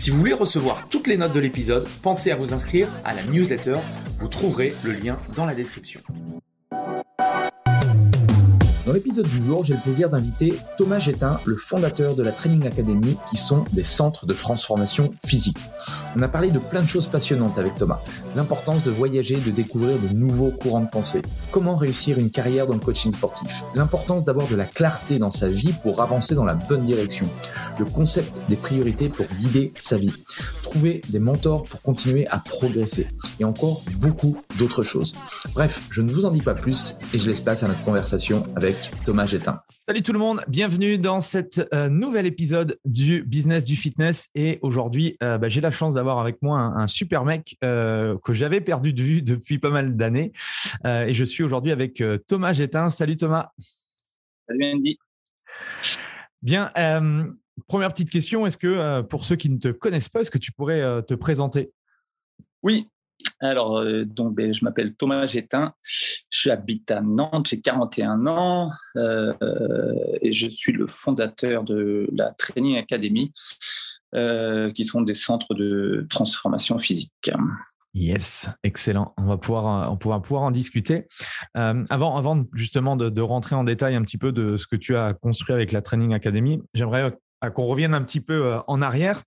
Si vous voulez recevoir toutes les notes de l'épisode, pensez à vous inscrire à la newsletter. Vous trouverez le lien dans la description. Dans l'épisode du jour, j'ai le plaisir d'inviter Thomas Gétin, le fondateur de la Training Academy, qui sont des centres de transformation physique. On a parlé de plein de choses passionnantes avec Thomas. L'importance de voyager, de découvrir de nouveaux courants de pensée. Comment réussir une carrière dans le coaching sportif. L'importance d'avoir de la clarté dans sa vie pour avancer dans la bonne direction. Le concept des priorités pour guider sa vie. Trouver des mentors pour continuer à progresser. Et encore beaucoup d'autres choses. Bref, je ne vous en dis pas plus et je laisse place à notre conversation avec Thomas Gétin. Salut tout le monde, bienvenue dans cet euh, nouvel épisode du Business du Fitness. Et aujourd'hui, euh, bah, j'ai la chance d'avoir avec moi un, super mec euh, que j'avais perdu de vue depuis pas mal d'années. et je suis aujourd'hui avec Thomas Gétin. Salut Thomas. Salut Andy. Bien, première petite question, est-ce que pour ceux qui ne te connaissent pas, est-ce que tu pourrais te présenter? Oui, alors, euh, donc, ben, je m'appelle Thomas Gétin, j'habite à Nantes, j'ai 41 ans euh, et je suis le fondateur de la Training Academy, euh, qui sont des centres de transformation physique. Yes, excellent. On va pouvoir, on pouvoir, en discuter. avant, avant justement de, rentrer en détail un petit peu de ce que tu as construit avec la Training Academy, j'aimerais qu'on revienne un petit peu en arrière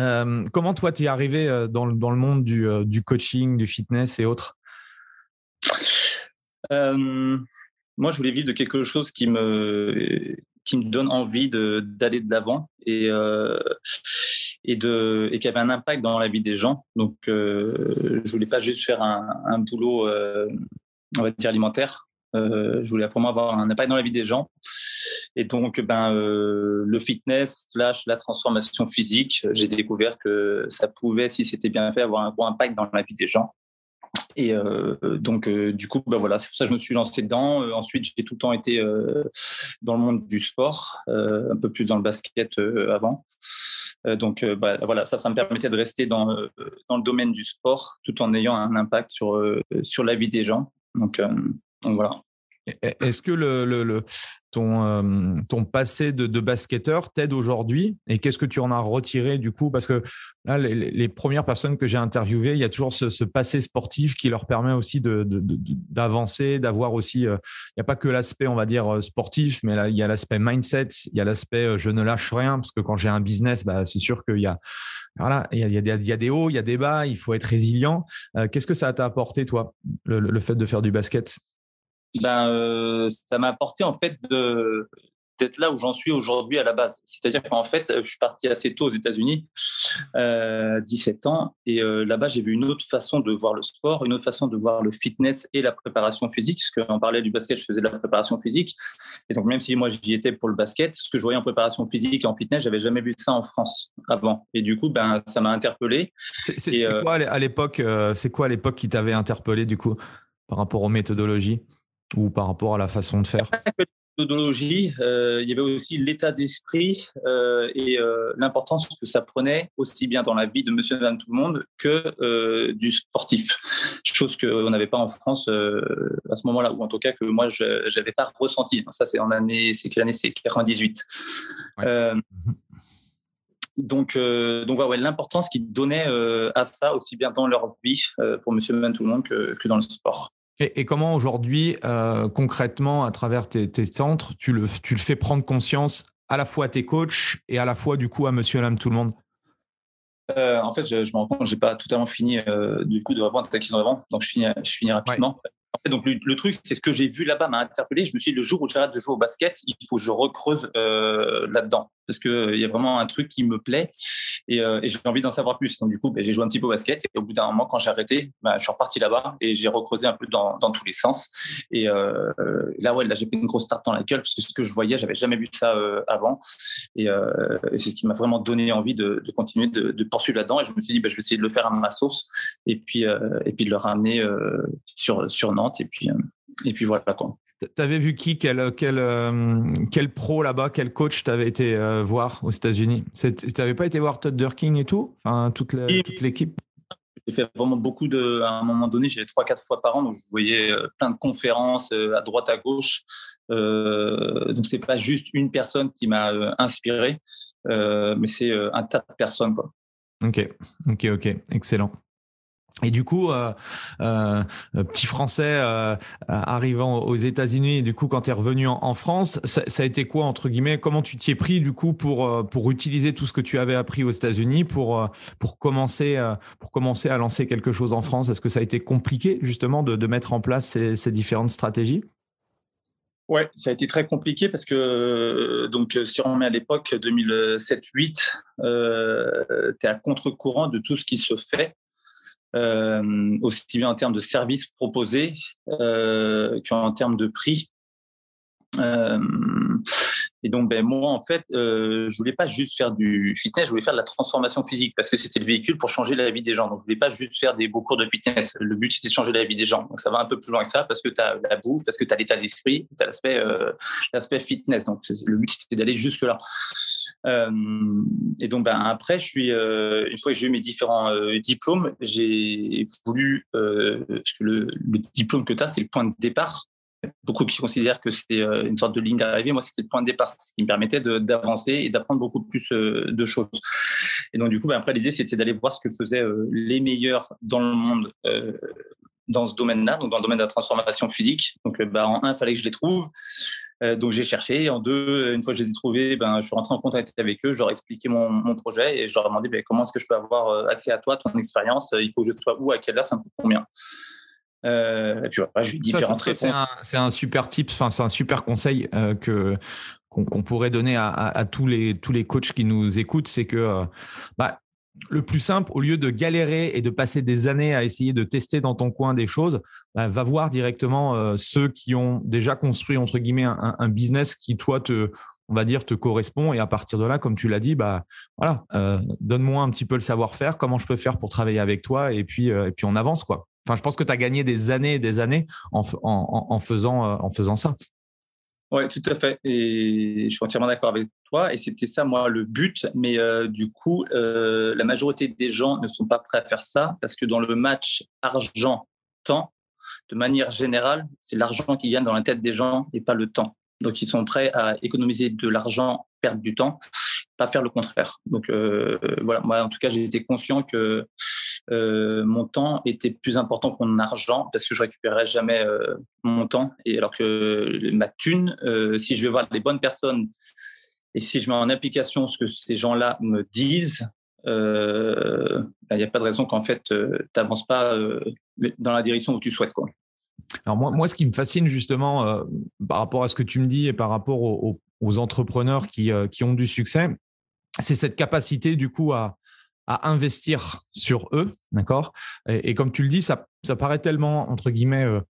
euh, comment toi, tu es arrivé euh, dans, dans, le monde euh, du, coaching, du fitness et autres? Moi, je voulais vivre de quelque chose qui me, qui me donne envie d'aller de l'avant et, et, de, et qui avait un impact dans la vie des gens. Donc, je ne voulais pas juste faire un, boulot, dire, alimentaire. je voulais vraiment avoir un impact dans la vie des gens. Et donc, ben, euh, le fitness slash la transformation physique, j'ai découvert que ça pouvait, si c'était bien fait, avoir un bon impact dans la vie des gens. Et euh, donc, euh, du coup, ben voilà, c'est pour ça que je me suis lancé dedans. ensuite, j'ai tout le temps été dans le monde du sport, un peu plus dans le basket avant. donc, ben, voilà, ça, ça me permettait de rester dans, dans le domaine du sport tout en ayant un impact sur, sur la vie des gens. Donc voilà. Est-ce que le, ton, euh, ton passé de, basketteur t'aide aujourd'hui et qu'est-ce que tu en as retiré du coup? Parce que là, les, premières personnes que j'ai interviewées, il y a toujours ce, passé sportif qui leur permet aussi d'avancer, d'avoir aussi. Euh, il n'y a pas que l'aspect, on va dire, euh, sportif, mais là, il y a l'aspect mindset, il y a l'aspect je ne lâche rien parce que quand j'ai un business, bah, c'est sûr qu'il y, a, il, y a, des hauts, il y a des bas, il faut être résilient. Qu'est-ce que ça t'a apporté, toi, le fait de faire du basket? Ben, euh, ça m'a apporté en fait de d'être là où j'en suis aujourd'hui à la base. C'est-à-dire qu'en fait, je suis parti assez tôt aux États-Unis, euh, 17 ans, et euh, là-bas, j'ai vu une autre façon de voir le sport, une autre façon de voir le fitness et la préparation physique. Parce qu'on parlait du basket, je faisais de la préparation physique. Et donc, même si moi, j'y étais pour le basket, ce que je voyais en préparation physique et en fitness, j'avais jamais vu ça en France avant. Et du coup, ben, ça m'a interpellé. C'est euh, quoi à l'époque C'est quoi à l'époque qui t'avait interpellé du coup par rapport aux méthodologies? Ou par rapport à la façon de faire méthodologie, euh, il y avait aussi l'état d'esprit euh, et euh, l'importance que ça prenait aussi bien dans la vie de monsieur et madame tout le monde que du sportif. Chose qu'on n'avait pas en France à ce moment-là, ou en tout cas que moi, je n'avais pas ressenti. Ça, c'est en année, c'est quelle année? C'est 98. donc, donc voilà, l'importance qu'ils donnaient à ça, aussi bien dans leur vie pour monsieur et madame tout le monde que, que dans le sport. Et, comment aujourd'hui, euh, concrètement, à travers tes, centres, tu le, tu le fais prendre conscience à la fois à tes coachs et à la fois du coup à Monsieur et Madame tout le monde? Euh, En fait, je, me rends compte que j'ai pas totalement fini euh, du coup de répondre à ta question d'avant, donc je finis, je finis rapidement. En fait, donc le, truc, c'est ce que j'ai vu là-bas m'a interpellé. Je me suis dit, le jour où j'arrête de jouer au basket, il faut que je recreuse là-dedans parce qu'il y a vraiment un truc qui me plaît. Euh, et, j'ai envie d'en savoir plus. Donc, du coup, ben, j'ai joué un petit peu au basket. Et au bout d'un moment, quand j'ai arrêté, ben, je suis reparti là-bas et j'ai recreusé un peu dans, dans, tous les sens. Et euh, là, ouais, là, j'ai pris une grosse tarte dans la gueule parce que ce que je voyais, j'avais jamais vu ça euh, avant. Et, c'est ce qui m'a vraiment donné envie de, de continuer de, de poursuivre là-dedans. Et je me suis dit, ben, je vais essayer de le faire à ma sauce et puis, et puis de le ramener sur, sur Nantes. Et puis, et puis voilà quoi. T'avais vu qui quel, quel, euh, quel pro là-bas, quel coach t'avais été euh, voir aux États-Unis? T'avais pas été voir Todd Durking et tout? Enfin, Toute l'équipe? J'ai fait vraiment beaucoup de. À un moment donné, j'allais trois, quatre fois par an, donc je voyais euh, plein de conférences à droite, à gauche. donc c'est pas juste une personne qui m'a inspiré, mais c'est un tas de personnes. Quoi. Ok, ok, ok, excellent. Et du coup, euh, euh, petit Français euh, arrivant aux États-Unis, et du coup, quand tu es revenu en, France, ça, a été quoi, entre guillemets? Comment tu t'y es pris, du coup, pour, pour utiliser tout ce que tu avais appris aux États-Unis pour, pour, commencer, pour commencer à lancer quelque chose en France? Est-ce que ça a été compliqué, justement, de, mettre en place ces, ces différentes stratégies? Ouais, ça a été très compliqué parce que donc si on met à l'époque 2007-8, euh, tu es à contre-courant de tout ce qui se fait euh, aussi bien en termes de services proposés euh, qu'en termes de prix. Euh, et donc, ben, moi, en fait, euh, je voulais pas juste faire du fitness, je voulais faire de la transformation physique parce que c'était le véhicule pour changer la vie des gens. Donc, je voulais pas juste faire des beaux cours de fitness. Le but, c'était de changer la vie des gens. Donc, ça va un peu plus loin que ça parce que tu as la bouffe, parce que tu as l'état d'esprit, tu as l'aspect, euh, l'aspect fitness. Donc, le but, c'était d'aller jusque-là. Euh, et donc, ben, après, euh, une fois que j'ai eu mes différents diplômes, j'ai voulu, parce que le, le diplôme que tu as, c'est le point de départ beaucoup qui considèrent que c'est euh, une sorte de ligne d'arrivée. Moi, c'était le point de départ, ce qui me permettait d'avancer et d'apprendre beaucoup plus euh, de choses. Et donc, du coup, ben, après, l'idée, c'était d'aller voir ce que faisaient euh, les meilleurs dans le monde dans ce domaine-là, donc dans le domaine de la transformation physique. Donc, ben, en un, il fallait que je les trouve. donc, j'ai cherché. En deux, une fois que je les ai trouvés, ben, je suis rentré en contact avec eux. Je leur ai expliqué mon, projet et je leur ai demandé comment est-ce que je peux avoir accès à toi, ton expérience. Il faut que je sois où, à quelle heure, ça me coûte combien? Euh, tu vois, je C'est un, super tip, enfin, c'est un super conseil euh, que qu'on pourrait donner à, tous les tous les coachs qui nous écoutent, c'est que euh, bah, le plus simple, au lieu de galérer et de passer des années à essayer de tester dans ton coin des choses, bah, va voir directement ceux qui ont déjà construit entre guillemets un, business qui toi te on va dire te correspond. Et à partir de là comme tu l'as dit bah voilà donne-moi un petit peu le savoir-faire comment je peux faire pour travailler avec toi et puis et puis on avance quoi Enfin, je pense que tu as gagné des années et des années en, en, faisant, euh, en faisant ça. Oui, tout à fait. Et je suis entièrement d'accord avec toi. Et c'était ça, moi, le but. Mais euh, du coup, euh, la majorité des gens ne sont pas prêts à faire ça parce que dans le match argent-temps, de manière générale, c'est l'argent qui gagne dans la tête des gens et pas le temps. Donc, ils sont prêts à économiser de l'argent, perdre du temps, pas faire le contraire. Donc, voilà, moi, en tout cas, j'ai été conscient que euh, mon temps était plus important que mon argent parce que je récupérerais jamais euh, mon temps. Et alors que ma thune, euh, si je vais voir les bonnes personnes et si je mets en application ce que ces gens-là me disent, ben, il n'y a pas de raison qu'en fait, tu n'avances pas dans la direction où tu souhaites. Alors moi, moi, ce qui me fascine justement par rapport à ce que tu me dis et par rapport aux, aux entrepreneurs qui, qui ont du succès, c'est cette capacité du coup à, à investir sur eux, d'accord? Et, comme tu le dis, ça, ça paraît tellement, entre guillemets, euh,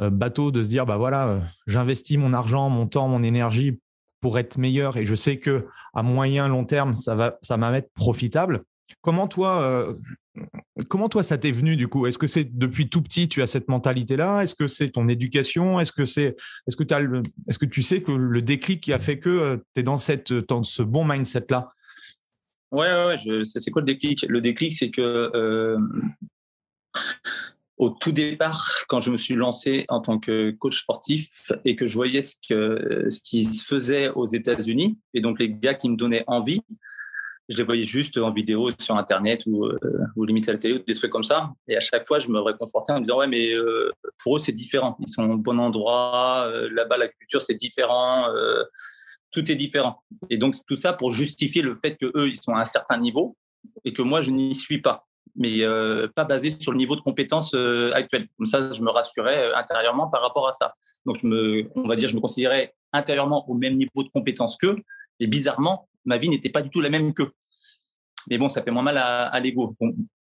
euh, bateau de se dire, bah voilà, euh, j'investis mon argent, mon temps, mon énergie pour être meilleur et je sais que à moyen long terme ça va ça profitable. Comment toi comment toi ça t'est venu du coup? Est-ce que c'est depuis tout petit tu as cette mentalité là est-ce que c'est ton éducation? Est-ce que c'est est-ce que tu est-ce que tu sais que le déclic qui a fait que tu es dans cette dans ce bon mindset Ouais, ouais, c'est quoi le déclic? Le déclic, c'est que euh, au tout départ, quand je me suis lancé en tant que coach sportif et que je voyais ce, que, ce qui se faisait aux États-Unis, et donc les gars qui me donnaient envie, je les voyais juste en vidéo sur Internet ou, euh, limite à la télé ou des trucs comme ça. Et à chaque fois, je me réconfortais en me disant Ouais, mais euh, pour eux, c'est différent. Ils sont au bon endroit. Euh, là-bas, la culture, c'est différent. Tout est différent. Et donc, tout ça pour justifier le fait qu'eux, ils sont à un certain niveau et que moi, je n'y suis pas. Mais pas basé sur le niveau de compétence actuel. Comme ça, je me rassurais intérieurement par rapport à ça. Donc, je me, on va dire, je me considérais intérieurement au même niveau de compétence qu'eux. Et bizarrement, ma vie n'était pas du tout la même qu'eux. Mais bon, ça fait moins mal à, l'ego.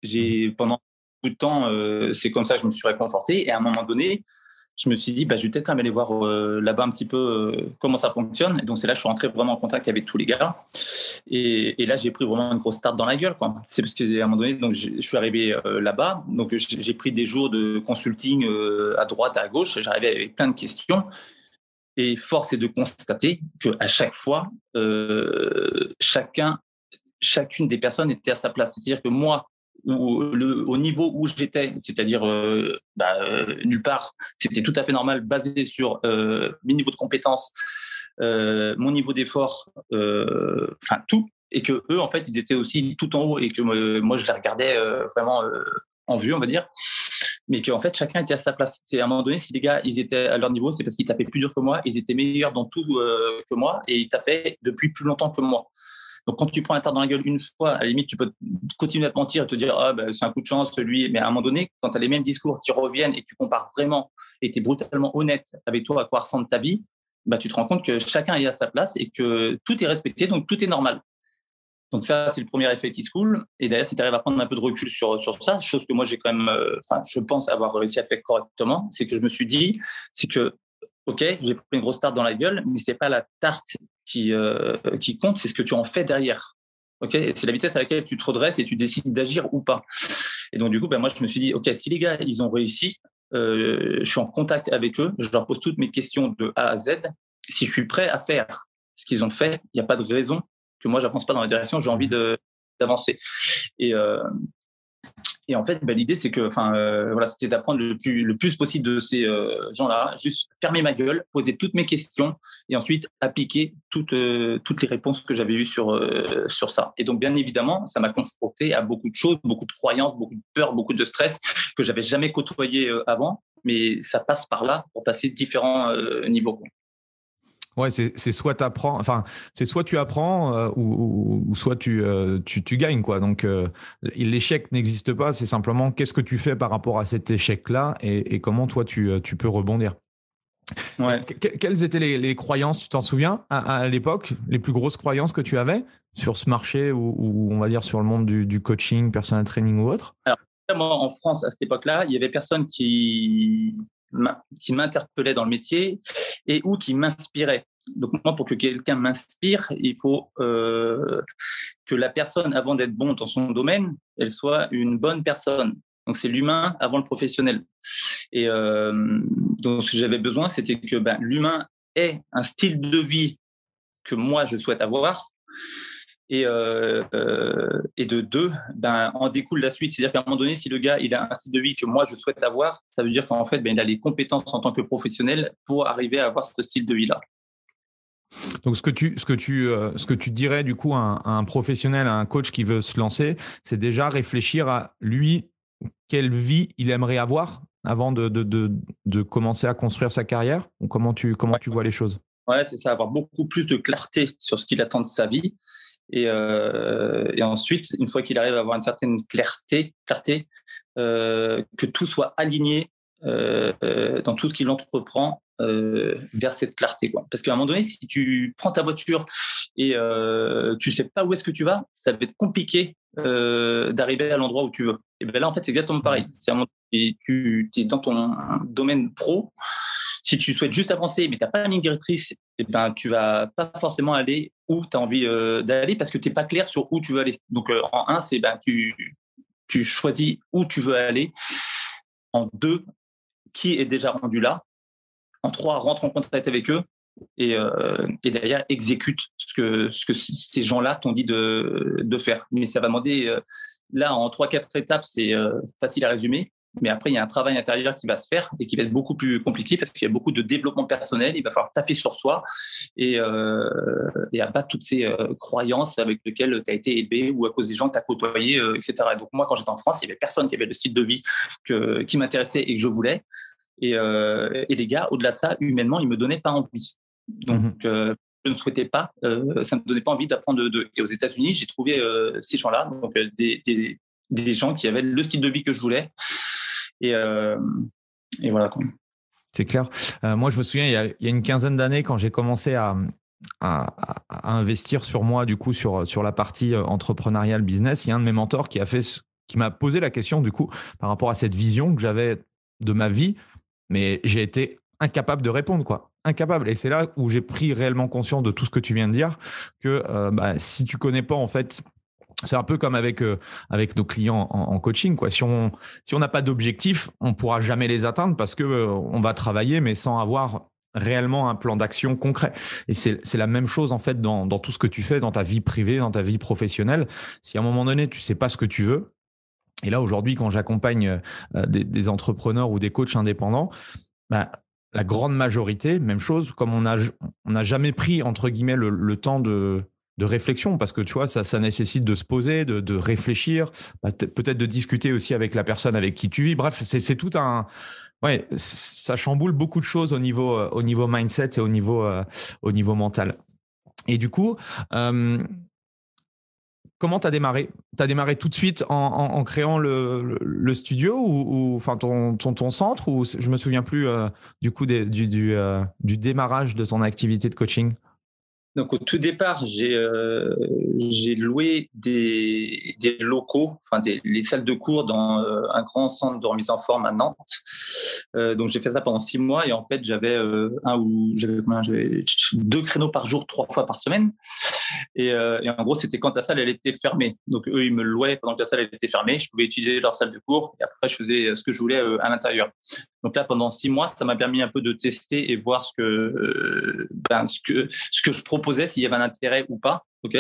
j'ai pendant beaucoup de temps, euh, c'est comme ça que je me suis réconforté. Et à un moment donné, je me suis dit, bah, je vais peut-être quand même aller voir euh, là-bas un petit peu euh, comment ça fonctionne. Et donc, c'est là que je suis rentré vraiment en contact avec tous les gars. Et, là, j'ai pris vraiment une grosse start dans la gueule. C'est parce qu'à un moment donné, donc, je suis arrivé là-bas. Donc, j'ai pris des jours de consulting à droite, à gauche. J'arrivais avec plein de questions. Et force est de constater qu'à chaque fois, chacun chacune des personnes était à sa place. C'est-à-dire que moi, le, au niveau où j'étais, c'est-à-dire euh, bah, euh, nulle part, c'était tout à fait normal, basé sur euh, mes niveaux de compétences, mon niveau d'effort, enfin tout, et que eux, en fait, ils étaient aussi tout en haut et que moi, je les regardais vraiment en vue, on va dire, mais qu'en fait, chacun était à sa place. C'est à un moment donné, si les gars, ils étaient à leur niveau, c'est parce qu'ils tapaient plus dur que moi, ils étaient meilleurs dans tout que moi et ils tapaient depuis plus longtemps que moi. Donc, quand tu prends un tard dans la gueule une fois, à la limite, tu peux continuer à te mentir et te dire ben, c'est un coup de chance, lui. Mais à un moment donné, quand tu as les mêmes discours qui reviennent et que tu compares vraiment et tu es brutalement honnête avec toi à quoi ressemble ta vie, bah, tu te rends compte que chacun est à sa place et que tout est respecté, donc tout est normal. Donc ça, c'est le premier effet qui se coule. Et d'ailleurs, si tu arrives à prendre un peu de recul sur, sur ça, chose que moi, j'ai quand même, euh, enfin, je pense avoir réussi à faire correctement, c'est que je me suis dit, c'est que, OK, j'ai pris une grosse tarte dans la gueule, mais c'est pas la tarte qui, euh, qui compte, c'est ce que tu en fais derrière. Ok, c'est la vitesse à laquelle tu te redresses et tu décides d'agir ou pas. Et donc du coup, ben, moi je me suis dit, ok, si les gars ils ont réussi, euh, je suis en contact avec eux, je leur pose toutes mes questions de A à Z. Si je suis prêt à faire ce qu'ils ont fait, il n'y a pas de raison que moi j'avance pas dans la direction. J'ai envie d'avancer. Et, euh, et en fait, bah, l'idée, c'est que, enfin, euh, voilà, c'était d'apprendre le plus, le plus possible de ces euh, gens-là, juste fermer ma gueule, poser toutes mes questions et ensuite appliquer toutes, euh, toutes les réponses que j'avais eues sur, sur ça. Et donc, bien évidemment, ça m'a confronté à beaucoup de choses, beaucoup de croyances, beaucoup de peurs, beaucoup de stress que j'avais jamais côtoyé avant, mais ça passe par là pour passer différents niveaux. Ouais, c'est soit apprends, enfin c'est soit tu apprends euh, ou, soit tu, euh, tu, tu gagnes quoi. Donc euh, l'échec n'existe pas, c'est simplement qu'est-ce que tu fais par rapport à cet échec là et, comment toi tu, tu peux rebondir. Ouais. quelles étaient les, croyances, tu t'en souviens à, l'époque, les plus grosses croyances que tu avais sur ce marché ou, on va dire sur le monde du, du coaching, personal training ou autre? Alors, moi, en France, à cette époque-là, il y avait personne qui, qui m'interpellait dans le métier et ou qui m'inspirait. Donc moi, pour que quelqu'un m'inspire, il faut euh, que la personne, avant d'être bon dans son domaine, elle soit une bonne personne. Donc c'est l'humain avant le professionnel. Et euh, donc ce que j'avais besoin, c'était que ben, l'humain ait un style de vie que moi je souhaite avoir et, euh, euh, et de deux, ben, en découle la suite. C'est-à-dire qu'à un moment donné, si le gars il a un style de vie que moi je souhaite avoir, ça veut dire qu'en fait, ben, il a les compétences en tant que professionnel pour arriver à avoir ce style de vie-là. Donc, ce que tu, ce que tu, euh, ce que tu dirais du coup à un, professionnel, à un coach qui veut se lancer, c'est déjà réfléchir à lui, quelle vie il aimerait avoir avant de, de, de, de commencer à construire sa carrière? Ou comment tu, comment tu vois les choses? Ouais, c'est ça, avoir beaucoup plus de clarté sur ce qu'il attend de sa vie. Et, euh, et ensuite, une fois qu'il arrive à avoir une certaine clarté, clarté euh, que tout soit aligné euh, dans tout ce qu'il entreprend vers cette clarté. Quoi. Parce qu'à un moment donné, si tu prends ta voiture et tu sais pas où est-ce que tu vas, ça va être compliqué d'arriver à l'endroit où tu veux. Et bien là, en fait, c'est exactement pareil. C'est et tu es dans ton domaine pro si tu souhaites juste avancer, mais tu n'as pas une ligne directrice, eh ben, tu vas pas forcément aller où tu as envie euh, d'aller parce que tu n'es pas clair sur où tu veux aller. Donc, euh, en un, ben, tu, choisis où tu veux aller. En deux, qui est déjà rendu là. En trois, rentre en contact avec eux. Et, euh, derrière, exécute ce que, ce que ces gens-là t'ont dit de, de, faire. Mais ça va demander, là, en trois, quatre étapes, c'est facile à résumer Mais après, il y a un travail intérieur qui va se faire et qui va être beaucoup plus compliqué parce qu'il y a beaucoup de développement personnel. Il va falloir taper sur soi et, euh, et abattre toutes ces euh, croyances avec lesquelles tu as été élevé ou à cause des gens que tu as côtoyés, euh, etc. donc, moi, quand j'étais en France, il n'y avait personne qui avait le style de vie que, qui m'intéressait et que je voulais. Et, et les gars, au-delà de ça, humainement, ils me donnaient pas envie. Donc, mhm. je ne souhaitais pas, euh, ça ne me donnait pas envie d'apprendre de, Et aux États-Unis, j'ai trouvé euh, ces gens-là, donc des, des, des, gens qui avaient le style de vie que je voulais. Et, et voilà. C'est clair. moi, je me souviens, il y a, une quinzaine d'années, quand j'ai commencé à, investir sur moi, du coup, sur, la partie entrepreneuriale business, il y a un de mes mentors qui m'a posé la question, du coup, par rapport à cette vision que j'avais de ma vie, mais j'ai été incapable de répondre, quoi. Incapable. Et c'est là où j'ai pris réellement conscience de tout ce que tu viens de dire, que euh, bah, si tu connais pas, en fait, c'est un peu comme avec euh, avec nos clients en, coaching quoi. Si on si on n'a pas d'objectif, on pourra jamais les atteindre parce que euh, on va travailler mais sans avoir réellement un plan d'action concret. Et c'est la même chose en fait dans dans tout ce que tu fais dans ta vie privée, dans ta vie professionnelle. Si à un moment donné tu sais pas ce que tu veux, et là aujourd'hui quand j'accompagne des, des entrepreneurs ou des coachs indépendants, bah, la grande majorité, même chose, comme on n'a on a jamais pris, entre guillemets, le, temps de, de, réflexion, parce que tu vois, ça, ça nécessite de se poser, de, de réfléchir, bah, peut-être de discuter aussi avec la personne avec qui tu vis. Bref, c'est tout un... Ouais, ça chamboule beaucoup de choses au niveau, au niveau mindset et au niveau, euh, au niveau mental. Et du coup, euh, Comment tu as démarré? Tu as démarré tout de suite en, créant le, studio ou, enfin ton, ton, centre ou je me souviens plus euh, du coup du, du, euh, du, démarrage de ton activité de coaching? Donc au tout départ, j'ai euh, loué des, des, locaux, enfin des, les salles de cours dans un grand centre de remise en forme à Nantes. donc j'ai fait ça pendant six mois et en fait j'avais un ou j'avais deux créneaux par jour, trois fois par semaine. Euh, et, en gros, c'était quand la salle elle était fermée. Donc eux, ils me louaient pendant que la salle elle était fermée. Je pouvais utiliser leur salle de cours et après, je faisais ce que je voulais euh, à l'intérieur. Donc là, pendant six mois, ça m'a permis un peu de tester et voir ce que, euh, ben, ce que, ce que je proposais, s'il y avait un intérêt ou pas. Ok?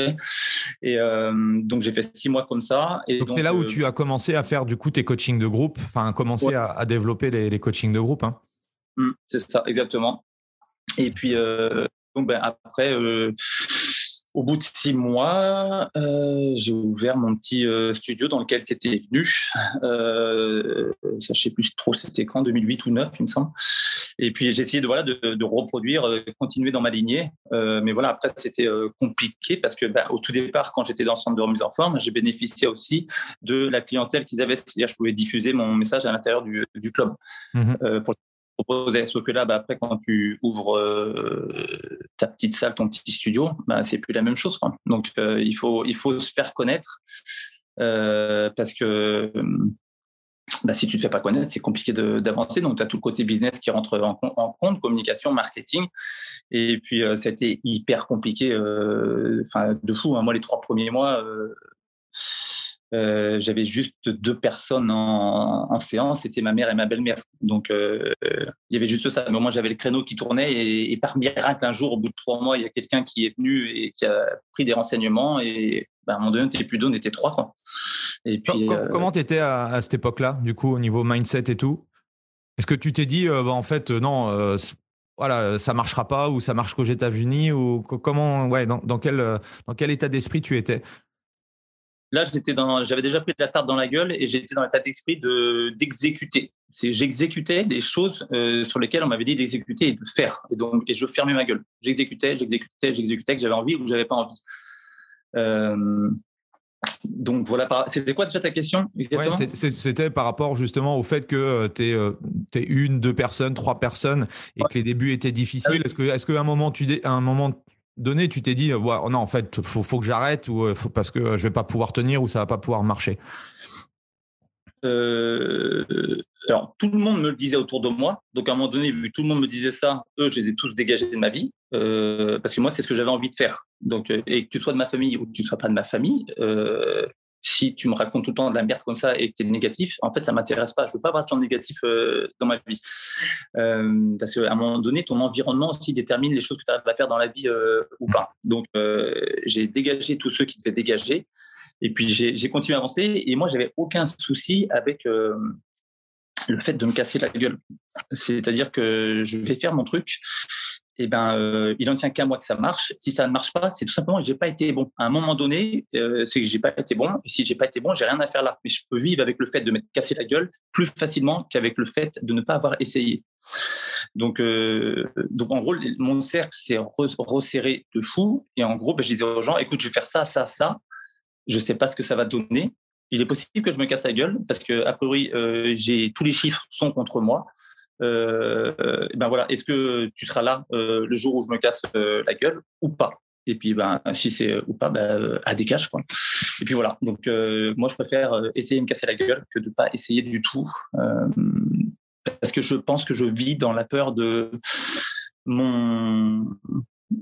Et donc j'ai fait six mois comme ça. Et donc c'est là où tu as commencé à faire du coup tes coachings de groupe, enfin commencer à, développer les, les, coachings de groupe. Hein. Mmh, c'est ça, exactement. Et puis donc ben, après au bout de six mois, euh, j'ai ouvert mon petit euh, studio dans lequel tu étais venu. Euh, ça, je sais plus trop, c'était quand, 2008 ou 2009, il me semble. Et puis j'ai essayé de voilà de, reproduire, continuer dans ma lignée. mais voilà, après c'était compliqué parce que bah, au tout départ, quand j'étais dans le centre de remise en forme, j'ai bénéficié aussi de la clientèle qu'ils avaient, c'est-à-dire je pouvais diffuser mon message à l'intérieur du, club mmh pour proposait. Sauf que là, bah, après, quand tu ouvres euh, ta petite salle, ton petit studio, bah, c'est plus la même chose. Donc, euh, il, faut, il faut se faire connaître euh, parce que bah, si tu ne te fais pas connaître, c'est compliqué d'avancer. Donc, tu as tout le côté business qui rentre en, compte, communication, marketing. Et puis, ça a été hyper compliqué, enfin, de fou. Hein. Moi, les trois premiers mois, euh, j'avais juste deux personnes en, séance, c'était ma mère et ma belle-mère. Donc, euh, il y avait juste ça. Mais au moins, j'avais le créneau qui tournait. Et, par miracle, un jour, au bout de trois mois, il y a quelqu'un qui est venu et qui a pris des renseignements. Et bah, à un moment donné, on n'était plus deux, on était trois. Quoi. Et puis, euh, comment tu étais à, cette époque-là, du coup, au niveau mindset et tout? Est-ce que tu t'es dit, bah, en fait, non, voilà, ça marchera pas ou ça marche qu'aux États-Unis ou comment, ouais, dans, dans, quel, dans quel état d'esprit tu étais? Là, j'étais dans, j'avais déjà pris de la tarte dans la gueule et j'étais dans l'état d'esprit de d'exécuter. C'est, j'exécutais des choses euh, sur lesquelles on m'avait dit d'exécuter et de faire. Et donc, et je fermais ma gueule. J'exécutais, j'exécutais, j'exécutais que j'avais envie ou que j'avais pas envie. Euh, donc voilà, c'était quoi déjà ta question C'était par rapport justement au fait que euh, tu es, une, deux personnes, trois personnes et que les débuts étaient difficiles. Ah est-ce que, est-ce qu'à un moment, tu, à un moment donné, tu t'es dit, non, en fait, faut, faut que j'arrête ou euh, parce que je vais pas pouvoir tenir ou ça va pas pouvoir marcher euh, alors, tout le monde me le disait autour de moi. Donc, à un moment donné, vu que tout le monde me disait ça, eux, je les ai tous dégagés de ma vie. Euh, parce que moi, c'est ce que j'avais envie de faire. Donc, et que tu sois de ma famille ou que tu sois pas de ma famille, si tu me racontes tout le temps de la merde comme ça et que tu es négatif, en fait, ça m'intéresse pas. Je veux pas avoir de gens négatifs euh, dans ma vie. Euh, parce qu'à un moment donné, ton environnement aussi détermine les choses que tu arrives à faire dans la vie euh, ou pas. Donc, j'ai dégagé tous ceux qui devaient dégager. Et puis, j'ai continué à avancer. Et moi, j'avais aucun souci avec le fait de me casser la gueule. C'est-à-dire que je vais faire mon truc, et ben, euh, il en tient qu'à moi que ça marche. Si ça ne marche pas, c'est tout simplement que j'ai pas été bon. À un moment donné, euh, c'est que j'ai pas été bon. Et si j'ai pas été bon, j'ai rien à faire là. Mais je peux vivre avec le fait de m'être cassé la gueule plus facilement qu'avec le fait de ne pas avoir essayé. Donc, euh, donc en gros, mon cercle s'est resserré de fou. Et en gros, ben, je disais aux gens, écoute, je vais faire ça, ça, ça. Je sais pas ce que ça va donner. Il est possible que je me casse la gueule parce que priori, tous les chiffres sont contre moi. Euh, ben voilà, est-ce que tu seras là euh, le jour où je me casse euh, la gueule ou pas? Et puis, ben, si c'est ou pas, ben, à décache. Quoi. Et puis voilà, donc moi, je préfère essayer de me casser la gueule que de ne pas essayer du tout. parce que je pense que je vis dans la peur de mon,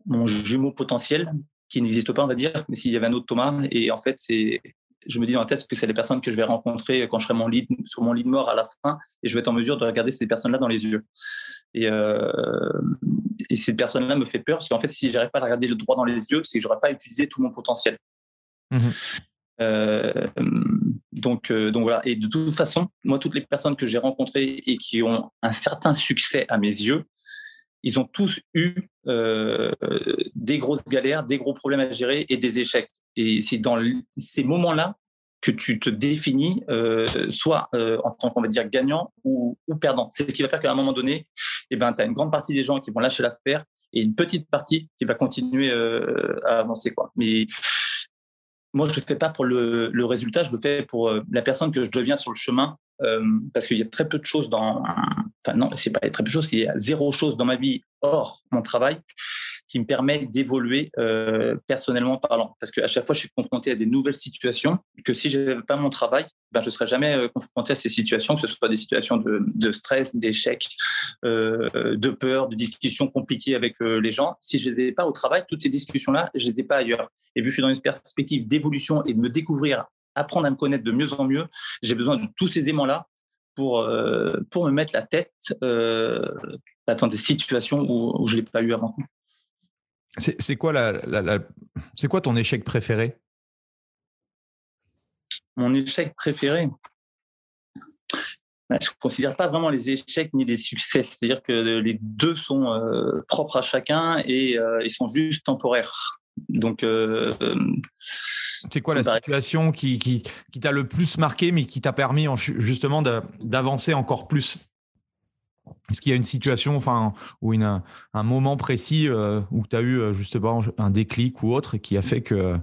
mon jumeau potentiel qui n'existe pas, on va dire, mais s'il y avait un autre Thomas, et en fait, c'est je me dis dans la tête que c'est les personnes que je vais rencontrer quand je serai mon lead, sur mon lit de mort à la fin, et je vais être en mesure de regarder ces personnes-là dans les yeux. Et, euh, et ces personnes-là me fait peur, parce qu'en fait, si j'arrive pas à regarder le droit dans les yeux, c'est que j'aurais pas utilisé tout mon potentiel. Mmh euh, donc, euh, donc voilà. Et de toute façon, moi, toutes les personnes que j'ai rencontrées et qui ont un certain succès à mes yeux, ils ont tous eu euh, des grosses galères, des gros problèmes à gérer et des échecs. Et c'est dans ces moments-là que tu te définis euh, soit euh, en tant qu'on va dire gagnant ou, perdant. C'est ce qui va faire qu'à un moment donné, eh ben, tu as une grande partie des gens qui vont lâcher l'affaire et une petite partie qui va continuer à avancer. Mais moi, je ne le fais pas pour le, le, résultat, je le fais pour la personne que je deviens sur le chemin euh, parce qu'il y a très peu de choses dans. Enfin, non, c'est pas très peu de choses, il y a zéro chose dans ma vie hors mon travail qui me permet d'évoluer euh, personnellement parlant. Parce qu'à chaque fois, je suis confronté à des nouvelles situations que si je n'avais pas mon travail, ben, je ne serais jamais euh, confronté à ces situations, que ce soit des situations de, stress, d'échec, euh, de peur, de discussions compliquées avec les gens. Si je ne les ai pas au travail, toutes ces discussions-là, je ne les ai pas ailleurs. Et vu que je suis dans une perspective d'évolution et de me découvrir apprendre à me connaître de mieux en mieux. J'ai besoin de tous ces aimants-là pour, pour me mettre la tête dans des situations où, je ne l'ai pas eu avant. C'est quoi, la, c'est quoi ton échec préféré? Mon échec préféré? Ben, je ne considère pas vraiment les échecs ni les succès. C'est-à-dire que les deux sont euh, propres à chacun et ils sont juste temporaires. Donc, c'est quoi la situation qui, qui, qui t'a le plus marqué, mais qui t'a permis justement d'avancer encore plus? Est-ce qu'il y a une situation, enfin, ou une, un moment précis euh, où tu as eu euh, justement un déclic ou autre qui a fait que.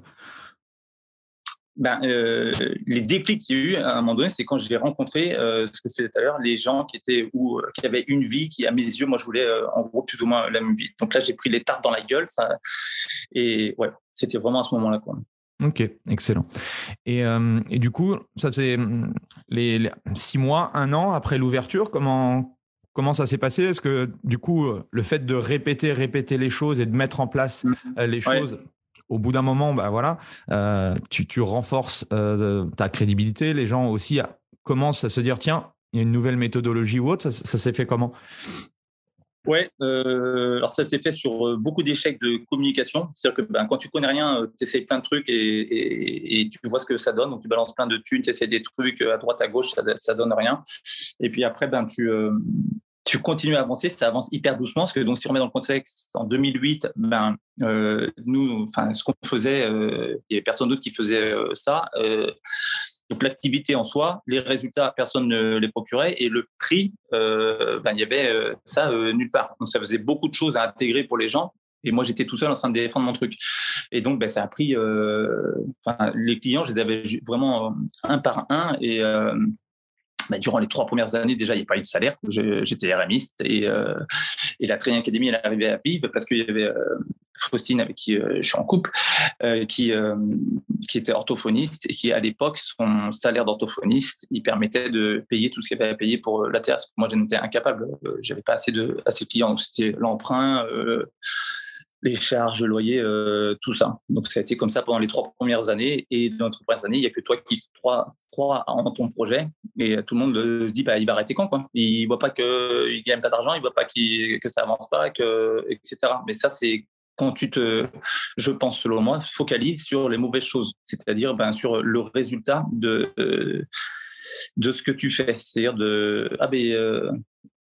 Ben, euh, les déclics qu'il y a eu à un moment donné, c'est quand j'ai rencontré, ce que c'était tout à l'heure, les gens qui étaient ou qui avaient une vie qui, à mes yeux, moi, je voulais en gros plus ou moins la même vie. Donc là, j'ai pris les tartes dans la gueule, ça, et ouais, c'était vraiment à ce moment-là. Quoi. Ok, excellent. Et, euh, et du coup, ça c'est mm, les, six mois, un an après l'ouverture, comment, comment ça s'est passé? Est-ce que du coup, le fait de répéter, répéter les choses et de mettre en place mmh. euh, les choses, au bout d'un moment, bah voilà, euh, tu, tu, renforces ta crédibilité. Les gens aussi commencent à se dire tiens, il y a une nouvelle méthodologie ou autre. ça s'est fait comment? Ouais, euh, alors ça s'est fait sur euh, beaucoup d'échecs de communication. C'est-à-dire que ben, quand tu connais rien, euh, tu essaies plein de trucs et, et, tu vois ce que ça donne. Donc tu balances plein de thunes, tu essaies des trucs à droite, à gauche, ça, ça donne rien. Et puis après, ben, tu, tu continues à avancer, ça avance hyper doucement. Parce que donc, si on remet dans le contexte, en 2008, ben, nous, enfin, ce qu'on faisait, il n'y avait personne d'autre qui faisait ça. Donc l'activité en soi, les résultats, personne ne les procurait et le prix, euh, ben, il y avait euh, ça euh, nulle part. Donc ça faisait beaucoup de choses à intégrer pour les gens. Et moi, j'étais tout seul en train de défendre mon truc. Et donc, ben, ça a pris. les clients, je les avais vraiment un par un. Et ben, durant les trois premières années, déjà, il n'y a pas eu de salaire. J'étais RMiste. Et, et la Training Academy, elle arrivée à Pive parce qu'il y avait Faustine, avec qui euh, je suis en couple, euh, qui, euh, qui était orthophoniste et qui, à l'époque, son salaire d'orthophoniste, il permettait de payer tout ce qu'il avait à payer pour la terre. moi, j'en étais incapable. J'avais pas assez de, assez de clients. C'était l'emprunt, les charges, le loyer, tout ça. Donc, ça a été comme ça pendant les trois premières années. Et dans les trois premières années, il n'y a que toi qui crois, en ton projet. Et tout le monde se dit, bah, il va arrêter quand quoi? Il voit pas qu'il ne gagne pas d'argent, il ne voit pas que ça avance pas, que, etc. Mais ça, c'est quand tu te, je pense selon moi, focalises sur les mauvaises choses, c'est-à-dire ben, sur le résultat de, euh, de ce que tu fais. C'est-à-dire de ah ben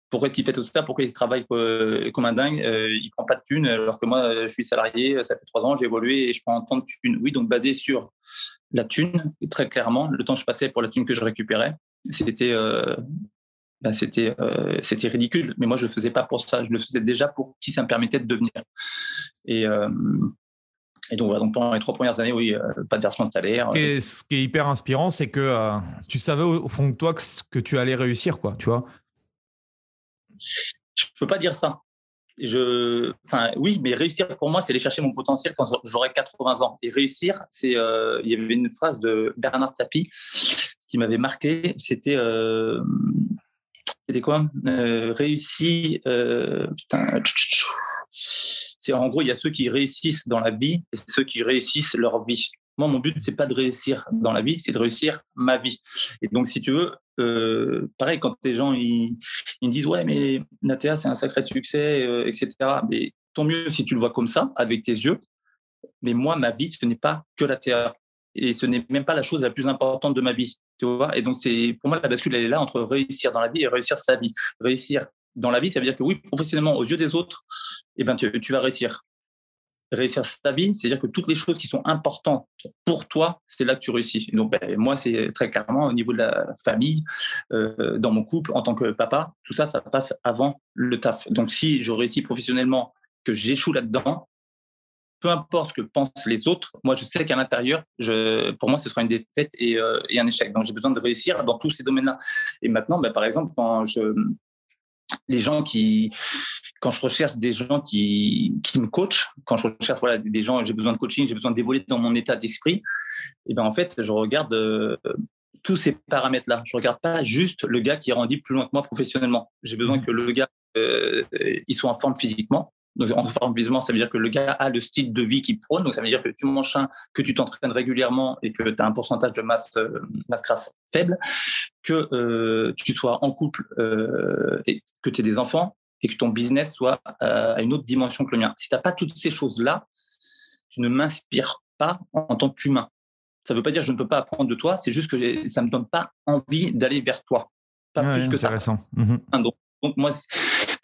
pourquoi est-ce qu'il fait tout ça? Pourquoi il travaille comme un dingue Il prend pas de thunes alors que moi je suis salarié, ça fait trois ans, j'ai évolué et je prends tant de thunes. Oui, donc basé sur la thune, très clairement, le temps que je passais pour la thune que je récupérais, c'était bah, c'était c'était ridicule. Mais moi je le faisais pas pour ça, je le faisais déjà pour qui ça me permettait de devenir. Et et donc, voilà, donc pendant les trois premières années, oui, pas de versement de salaire. Ce qui est, hyper inspirant, c'est que tu savais au, fond de toi que, que, tu allais réussir, quoi, tu vois je peux pas dire ça. Je, enfin, oui, mais réussir pour moi, c'est aller chercher mon potentiel quand j'aurai 80 ans. Et réussir, c'est, euh, il y avait une phrase de Bernard Tapie qui m'avait marqué. C'était, euh, c'était quoi? Euh, Réussi. putain, c'est en gros, il y a ceux qui réussissent dans la vie et ceux qui réussissent leur vie. Moi, mon but, c'est pas de réussir dans la vie, c'est de réussir ma vie. Et donc, si tu veux, euh, pareil, quand les gens ils, me disent ouais, mais Natea, c'est un sacré succès, euh, etc. Mais tant mieux si tu le vois comme ça, avec tes yeux. Mais moi, ma vie, ce n'est pas que la Théa. Et ce n'est même pas la chose la plus importante de ma vie. Tu vois et donc, c'est pour moi, la bascule, elle est là entre réussir dans la vie et réussir sa vie. Réussir dans la vie, ça veut dire que oui, professionnellement, aux yeux des autres, eh ben, tu, vas réussir réussir sa vie, c'est-à-dire que toutes les choses qui sont importantes pour toi, c'est là que tu réussis. donc, ben, moi, c'est très clairement au niveau de la famille, euh, dans mon couple, en tant que papa, tout ça, ça passe avant le taf. Donc, si je réussis professionnellement, que j'échoue là-dedans, peu importe ce que pensent les autres, moi, je sais qu'à l'intérieur, je, pour moi, ce sera une défaite et, euh, et un échec. Donc, j'ai besoin de réussir dans tous ces domaines-là. Et maintenant, ben, par exemple, quand je, les gens qui, quand je recherche des gens qui, qui me coachent, quand je recherche voilà, des gens, j'ai besoin de coaching, j'ai besoin d'évoluer dans mon état d'esprit, et ben en fait, je regarde euh, tous ces paramètres-là. Je regarde pas juste le gars qui est rendu plus loin que moi professionnellement. J'ai besoin mmh. que le gars euh, il soit en forme physiquement, donc, en forme ça veut dire que le gars a le style de vie qu'il prône. Donc, ça veut dire que tu manges un, que tu t'entraînes régulièrement et que tu as un pourcentage de masse, euh, masse grasse faible, que euh, tu sois en couple euh, et que tu aies des enfants et que ton business soit à une autre dimension que le mien. Si tu n'as pas toutes ces choses-là, tu ne m'inspires pas en tant qu'humain. Ça ne veut pas dire que je ne peux pas apprendre de toi, c'est juste que ça ne me donne pas envie d'aller vers toi. Pas plus que ça. Mmh donc, donc, moi,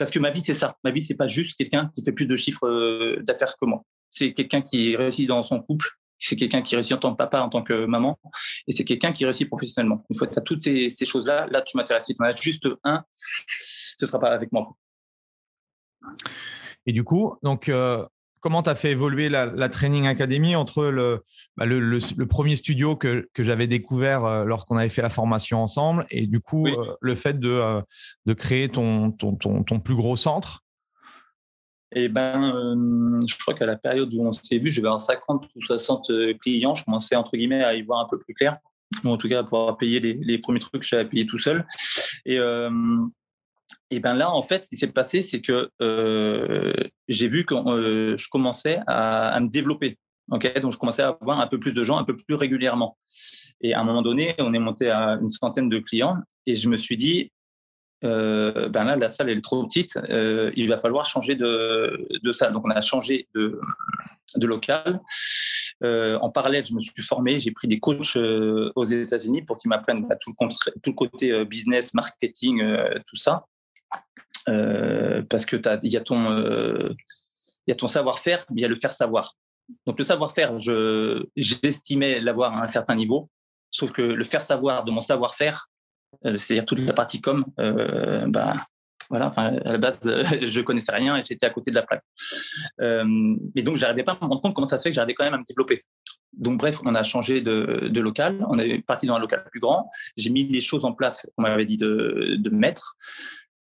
parce que ma vie, c'est ça. Ma vie, c'est pas juste quelqu'un qui fait plus de chiffres euh, d'affaires que moi. C'est quelqu'un qui réussit dans son couple. C'est quelqu'un qui réussit en tant que papa, en tant que maman. Et c'est quelqu'un qui réussit professionnellement. Une fois que tu as toutes ces, choses-là, là, tu m'intéresses. Si tu en as juste un, ce sera pas avec moi. Et du coup, donc, euh, comment tu as fait évoluer la, Training Academy entre le, bah, le, premier studio que, que j'avais découvert euh, lorsqu'on avait fait la formation ensemble et du coup euh, le fait de, euh, de créer ton, ton, ton, ton, plus gros centre? Eh ben, je crois qu'à la période où on s'est vu, j'avais un 50 ou 60 clients. Je commençais entre guillemets à y voir un peu plus clair, ou en tout cas à pouvoir payer les, les premiers trucs que j'avais payé tout seul. Et et bien là, en fait, ce qui s'est passé, c'est que euh, j'ai vu que euh, je commençais à, me développer. donc, je commençais à avoir un peu plus de gens, un peu plus régulièrement. Et à un moment donné, on est monté à une centaine de clients et je me suis dit, euh, ben là, la salle est trop petite, il va falloir changer de, salle. Donc, on a changé de, local. en parallèle, je me suis formé, j'ai pris des coachs aux États-Unis pour qu'ils m'apprennent bah, tout, le côté business, marketing, tout ça. Euh, parce que il y a ton, euh, il y a ton savoir-faire, mais il y a le faire savoir. Donc le savoir-faire, je, j'estimais l'avoir à un certain niveau, sauf que le faire savoir de mon savoir-faire, euh, c'est-à-dire toute la partie com, bah, voilà, à la base, je connaissais rien et j'étais à côté de la plaque. Euh, et donc, j'arrivais pas à me rendre compte comment ça se fait que j'arrivais quand même à me développer. Donc, bref, on a changé de, de local. On est parti dans un local plus grand. J'ai mis les choses en place qu'on m'avait dit de, de mettre.